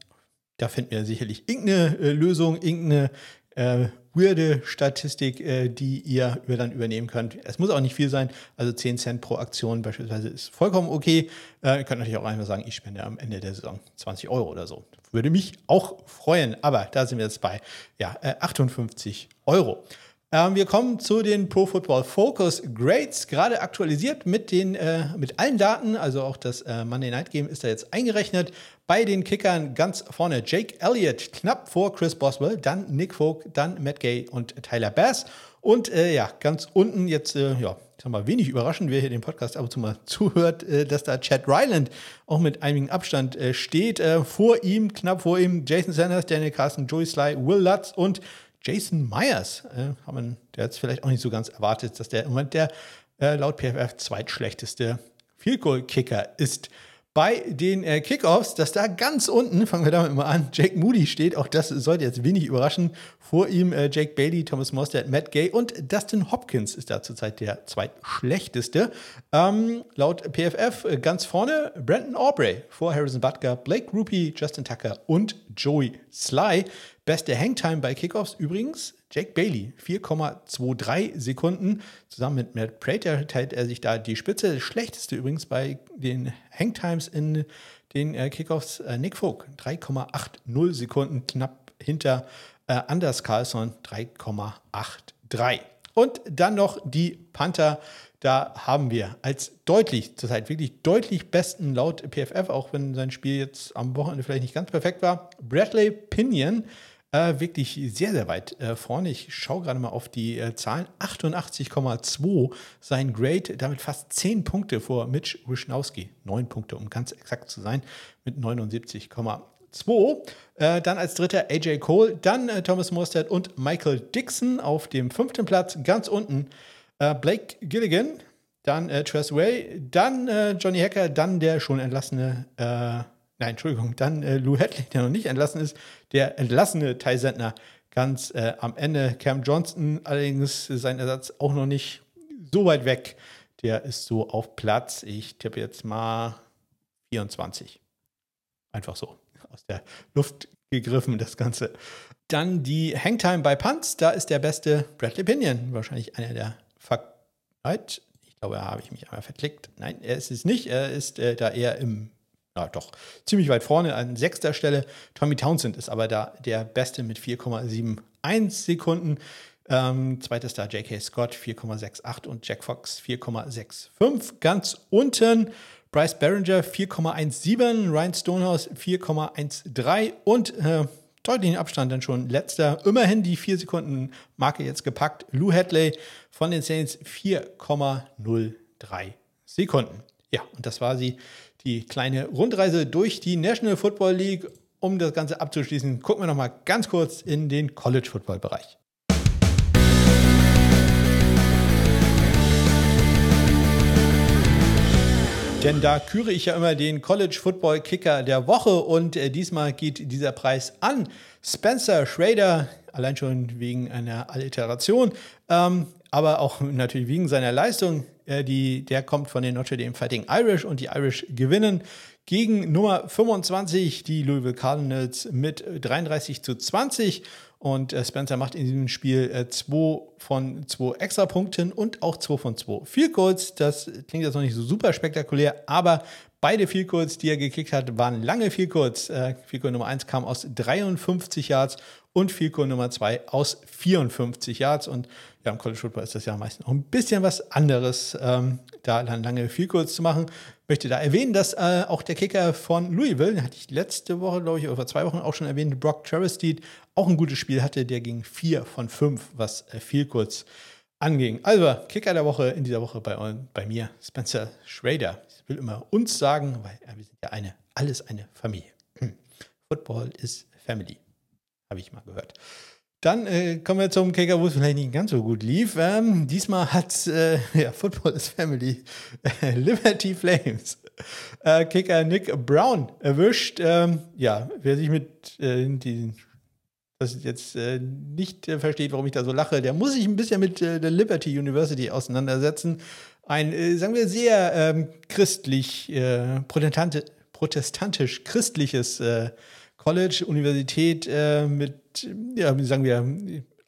da finden wir sicherlich irgendeine äh, Lösung, irgendeine äh, weirde Statistik, äh, die ihr dann übernehmen könnt. Es muss auch nicht viel sein, also 10 Cent pro Aktion beispielsweise ist vollkommen okay. Äh, ihr könnt natürlich auch einfach sagen, ich spende am Ende der Saison 20 Euro oder so. Würde mich auch freuen, aber da sind wir jetzt bei ja, 58 äh, Euro. Ähm, wir kommen zu den Pro Football Focus Grades, gerade aktualisiert mit, den, äh, mit allen Daten. Also auch das äh, Monday Night Game ist da jetzt eingerechnet. Bei den Kickern ganz vorne Jake Elliott, knapp vor Chris Boswell, dann Nick Folk, dann Matt Gay und Tyler Bass. Und äh, ja, ganz unten jetzt, äh, ja, ich sag mal, wenig überraschend, wer hier den Podcast ab und zu mal zuhört, äh, dass da Chad Ryland auch mit einigem Abstand äh, steht. Äh, vor ihm, knapp vor ihm, Jason Sanders, Daniel Carson, Joey Sly, Will Lutz und Jason Myers. Äh, man, der hat es vielleicht auch nicht so ganz erwartet, dass der im Moment der laut PFF zweitschlechteste Field Goal Kicker ist. Bei den äh, Kickoffs, dass da ganz unten, fangen wir damit mal an, Jake Moody steht. Auch das sollte jetzt wenig überraschen. Vor ihm äh, Jake Bailey, Thomas Mostert, Matt Gay und Dustin Hopkins ist da zurzeit der zweitschlechteste. Ähm, laut PFF äh, ganz vorne Brandon Aubrey vor Harrison Butker, Blake Rupi, Justin Tucker und Joey Sly. Beste Hangtime bei Kickoffs übrigens Jake Bailey, 4,23 Sekunden. Zusammen mit Matt Prater teilt er sich da die Spitze. Schlechteste übrigens bei den Hangtimes in den äh, Kickoffs äh, Nick Vogt, 3,80 Sekunden, knapp hinter äh, Anders Carlson, 3,83. Und dann noch die Panther. Da haben wir als deutlich, zurzeit wirklich deutlich besten laut PFF, auch wenn sein Spiel jetzt am Wochenende vielleicht nicht ganz perfekt war, Bradley Pinion äh, wirklich sehr, sehr weit äh, vorne. Ich schaue gerade mal auf die äh, Zahlen. 88,2 sein Grade, damit fast 10 Punkte vor Mitch Wischnowski. 9 Punkte, um ganz exakt zu sein, mit 79,2. Äh, dann als dritter AJ Cole, dann äh, Thomas Morstead und Michael Dixon auf dem fünften Platz. Ganz unten äh, Blake Gilligan, dann äh, Tress Way, dann Johnny Hacker, dann der schon entlassene nein, Entschuldigung, dann äh, Lou Hadley, der noch nicht entlassen ist, der entlassene Ty Sentner ganz äh, am Ende. Cam Johnston allerdings sein Ersatz auch noch nicht so weit weg. Der ist so auf Platz, ich tippe jetzt mal 24. Einfach so aus der Luft gegriffen, das Ganze. Dann die Hangtime bei Punts, da ist der beste Bradley Pinion, wahrscheinlich einer der Vergangenheit. Ich glaube, da habe ich mich einmal verklickt. Nein, er ist es nicht. Er ist äh, da eher im ja, doch ziemlich weit vorne an sechster Stelle. Tommy Townsend ist aber da der Beste mit 4,71 Sekunden. Ähm, zweiter Star J.K. Scott 4,68 und Jack Fox 4,65. Ganz unten Bryce Barringer 4,17, Ryan Stonehouse 4,13 und äh, deutlichen Abstand dann schon letzter. Immerhin die 4 Sekunden Marke jetzt gepackt. Lou Hadley von den Saints 4,03 Sekunden. Ja, und das war sie die kleine Rundreise durch die National Football League. Um das Ganze abzuschließen, gucken wir noch mal ganz kurz in den College Football Bereich. Denn da küre ich ja immer den College Football Kicker der Woche und äh, diesmal geht dieser Preis an Spencer Schrader, allein schon wegen einer Alliteration, ähm, aber auch natürlich wegen seiner Leistung. Äh, die, der kommt von den Notre Dame Fighting Irish und die Irish gewinnen gegen Nummer 25, die Louisville Cardinals, mit 33 zu 20. Und äh, Spencer macht in diesem Spiel 2 äh, von 2 Extrapunkten und auch 2 von 2 Field Goals. Das klingt jetzt noch nicht so super spektakulär, aber beide Goals, die er gekickt hat, waren lange Field Goals. Äh, Nummer 1 kam aus 53 Yards und Goal Nummer 2 aus 54 Yards. Und ja, im College Football ist das ja meistens auch ein bisschen was anderes, ähm, da dann lange Goals zu machen. Möchte da erwähnen, dass äh, auch der Kicker von Louisville, den hatte ich letzte Woche, glaube ich, oder vor zwei Wochen auch schon erwähnt, Brock Travesteed, auch ein gutes Spiel hatte. Der ging 4 von 5, was äh, anging. Also, Kicker der Woche in dieser Woche bei, bei mir, Spencer Schrader. Will immer uns sagen, weil ja, wir sind ja eine, alles eine Familie. Hm. Football ist Family, habe ich mal gehört. Dann äh, kommen wir zum Kicker, wo es vielleicht nicht ganz so gut lief. Ähm, diesmal hat äh, ja, Football is Family äh, Liberty Flames äh, Kicker Nick Brown erwischt. Ähm, ja, wer sich mit äh, den das jetzt äh, nicht äh, versteht, warum ich da so lache, der muss sich ein bisschen mit äh, der Liberty University auseinandersetzen. Ein, äh, sagen wir, sehr ähm, christlich, äh, protestantisch-christliches äh, College, Universität mit, ja, sagen wir,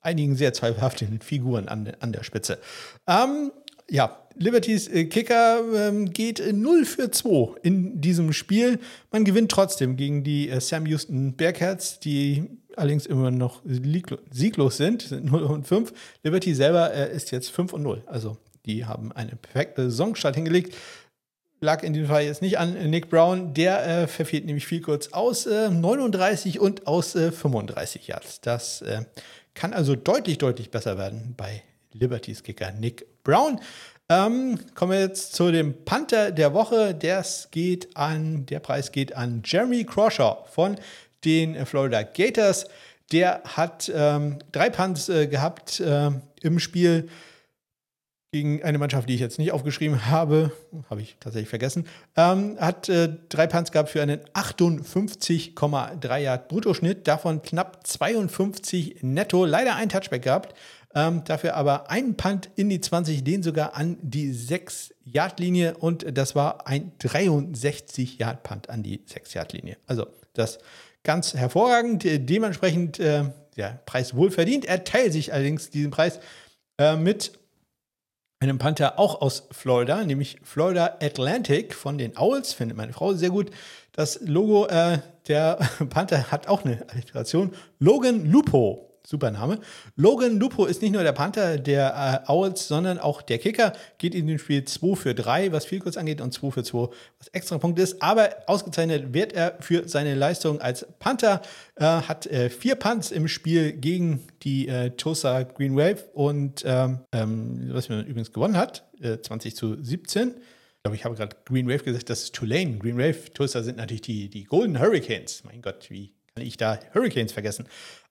einigen sehr zweifelhaften Figuren an, an der Spitze. Ähm, ja, Libertys Kicker ähm, geht 0 für 2 in diesem Spiel. Man gewinnt trotzdem gegen die Sam Houston Bearcats, die allerdings immer noch sieglos sind, sind 0 und 5. Liberty selber äh, ist jetzt 5 und 0. Also die haben eine perfekte Saisonstart hingelegt. Lag in dem Fall jetzt nicht an Nick Brown. Der äh, verfehlt nämlich viel kurz aus äh, 39 und aus 35 äh, Yards. Das äh, kann also deutlich, deutlich besser werden bei Libertys Kicker Nick Brown. Ähm, kommen wir jetzt zu dem Panther der Woche. Das geht an, der Preis geht an Jeremy Crawshaw von den Florida Gators. Der hat ähm, drei Punts äh, gehabt äh, im Spiel. Gegen eine Mannschaft, die ich jetzt nicht aufgeschrieben habe, habe ich tatsächlich vergessen, ähm, hat äh, drei Punts gehabt für einen 58,3 Yard Bruttoschnitt, davon knapp 52 netto, leider ein Touchback gehabt, ähm, dafür aber einen Punt in die 20, den sogar an die 6 Yard Linie und das war ein 63 Yard Punt an die 6 Yard Linie. Also das ganz hervorragend, dementsprechend äh, der Preis wohl verdient. Er teilt sich allerdings diesen Preis äh, mit einem Panther auch aus Florida, nämlich Florida Atlantic von den Owls, findet meine Frau sehr gut. Das Logo äh, der Panther hat auch eine Alliteration. Logan Lupo Super Name. Logan Lupo ist nicht nur der Panther der äh, Owls, sondern auch der Kicker. Geht in dem Spiel 2 für 3, was viel kurz angeht, und 2 für 2, was extra Punkt ist. Aber ausgezeichnet wird er für seine Leistung als Panther. Äh, hat äh, vier Punts im Spiel gegen die äh, Tulsa Green Wave und ähm, ähm, was man übrigens gewonnen hat, 20 äh, zu 17. Ich glaube, ich habe gerade Green Wave gesagt, das ist Tulane. Green Wave, Tulsa sind natürlich die, die Golden Hurricanes. Mein Gott, wie kann ich da Hurricanes vergessen?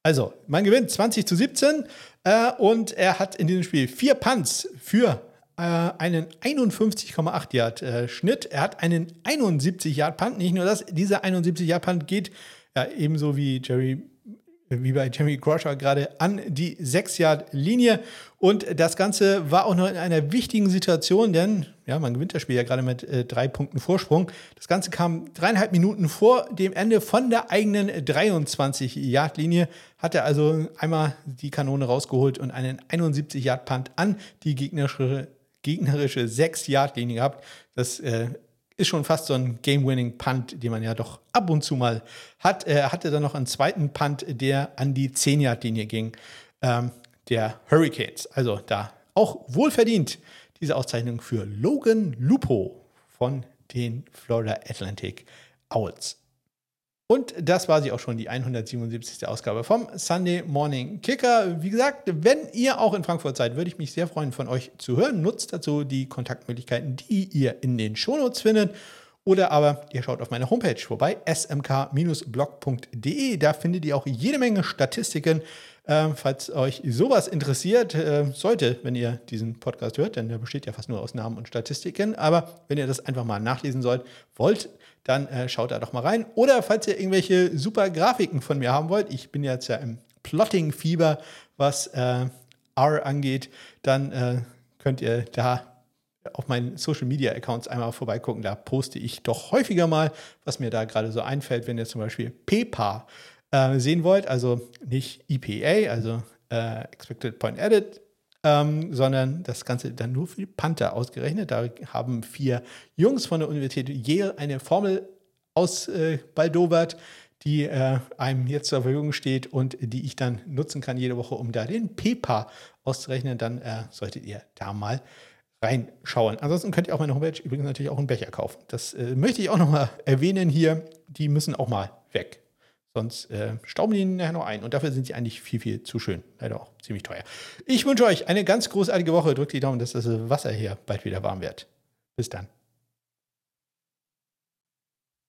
Also, man gewinnt 20 zu 17 äh, und er hat in diesem Spiel vier Punts für äh, einen 51,8 Yard äh, Schnitt. Er hat einen 71 Yard Punt. Nicht nur das, dieser 71 Yard Punt geht ja ebenso wie Jerry wie bei Jeremy Crusher gerade an die 6-Yard-Linie. Und das Ganze war auch noch in einer wichtigen Situation, denn ja, man gewinnt das Spiel ja gerade mit äh, drei Punkten Vorsprung. Das Ganze kam dreieinhalb Minuten vor dem Ende von der eigenen 23-Yard-Linie. Hat er also einmal die Kanone rausgeholt und einen 71-Yard-Punt an die gegnerische, gegnerische 6-Yard-Linie gehabt. Das äh, ist schon fast so ein Game-Winning-Punt, den man ja doch ab und zu mal hat. Er hatte dann noch einen zweiten Punt, der an die 10-Yard-Linie ging, ähm, der Hurricanes. Also da auch wohlverdient diese Auszeichnung für Logan Lupo von den Florida Atlantic Owls. Und das war sie auch schon, die 177. Ausgabe vom Sunday Morning Kicker. Wie gesagt, wenn ihr auch in Frankfurt seid, würde ich mich sehr freuen, von euch zu hören. Nutzt dazu die Kontaktmöglichkeiten, die ihr in den Shownotes findet. Oder aber ihr schaut auf meine Homepage vorbei, smk-blog.de. Da findet ihr auch jede Menge Statistiken. Äh, falls euch sowas interessiert, äh, sollte, wenn ihr diesen Podcast hört, denn der besteht ja fast nur aus Namen und Statistiken. Aber wenn ihr das einfach mal nachlesen sollt, wollt, dann äh, schaut da doch mal rein. Oder falls ihr irgendwelche super Grafiken von mir haben wollt, ich bin jetzt ja im Plotting-Fieber, was äh, R angeht, dann äh, könnt ihr da auf meinen Social Media Accounts einmal vorbeigucken. Da poste ich doch häufiger mal, was mir da gerade so einfällt, wenn ihr zum Beispiel PEPA äh, sehen wollt, also nicht EPA, also äh, Expected Point Edit, ähm, sondern das Ganze dann nur für die Panther ausgerechnet. Da haben vier Jungs von der Universität Yale eine Formel ausbaldowert, äh, die äh, einem jetzt zur Verfügung steht und die ich dann nutzen kann jede Woche, um da den PEPA auszurechnen. Dann äh, solltet ihr da mal reinschauen. Ansonsten könnt ihr auf meiner Homepage übrigens natürlich auch einen Becher kaufen. Das äh, möchte ich auch nochmal erwähnen hier. Die müssen auch mal weg. Sonst äh, stauben die nachher noch ein. Und dafür sind sie eigentlich viel, viel zu schön. Leider auch ziemlich teuer. Ich wünsche euch eine ganz großartige Woche. Drückt die Daumen, dass das Wasser hier bald wieder warm wird. Bis dann.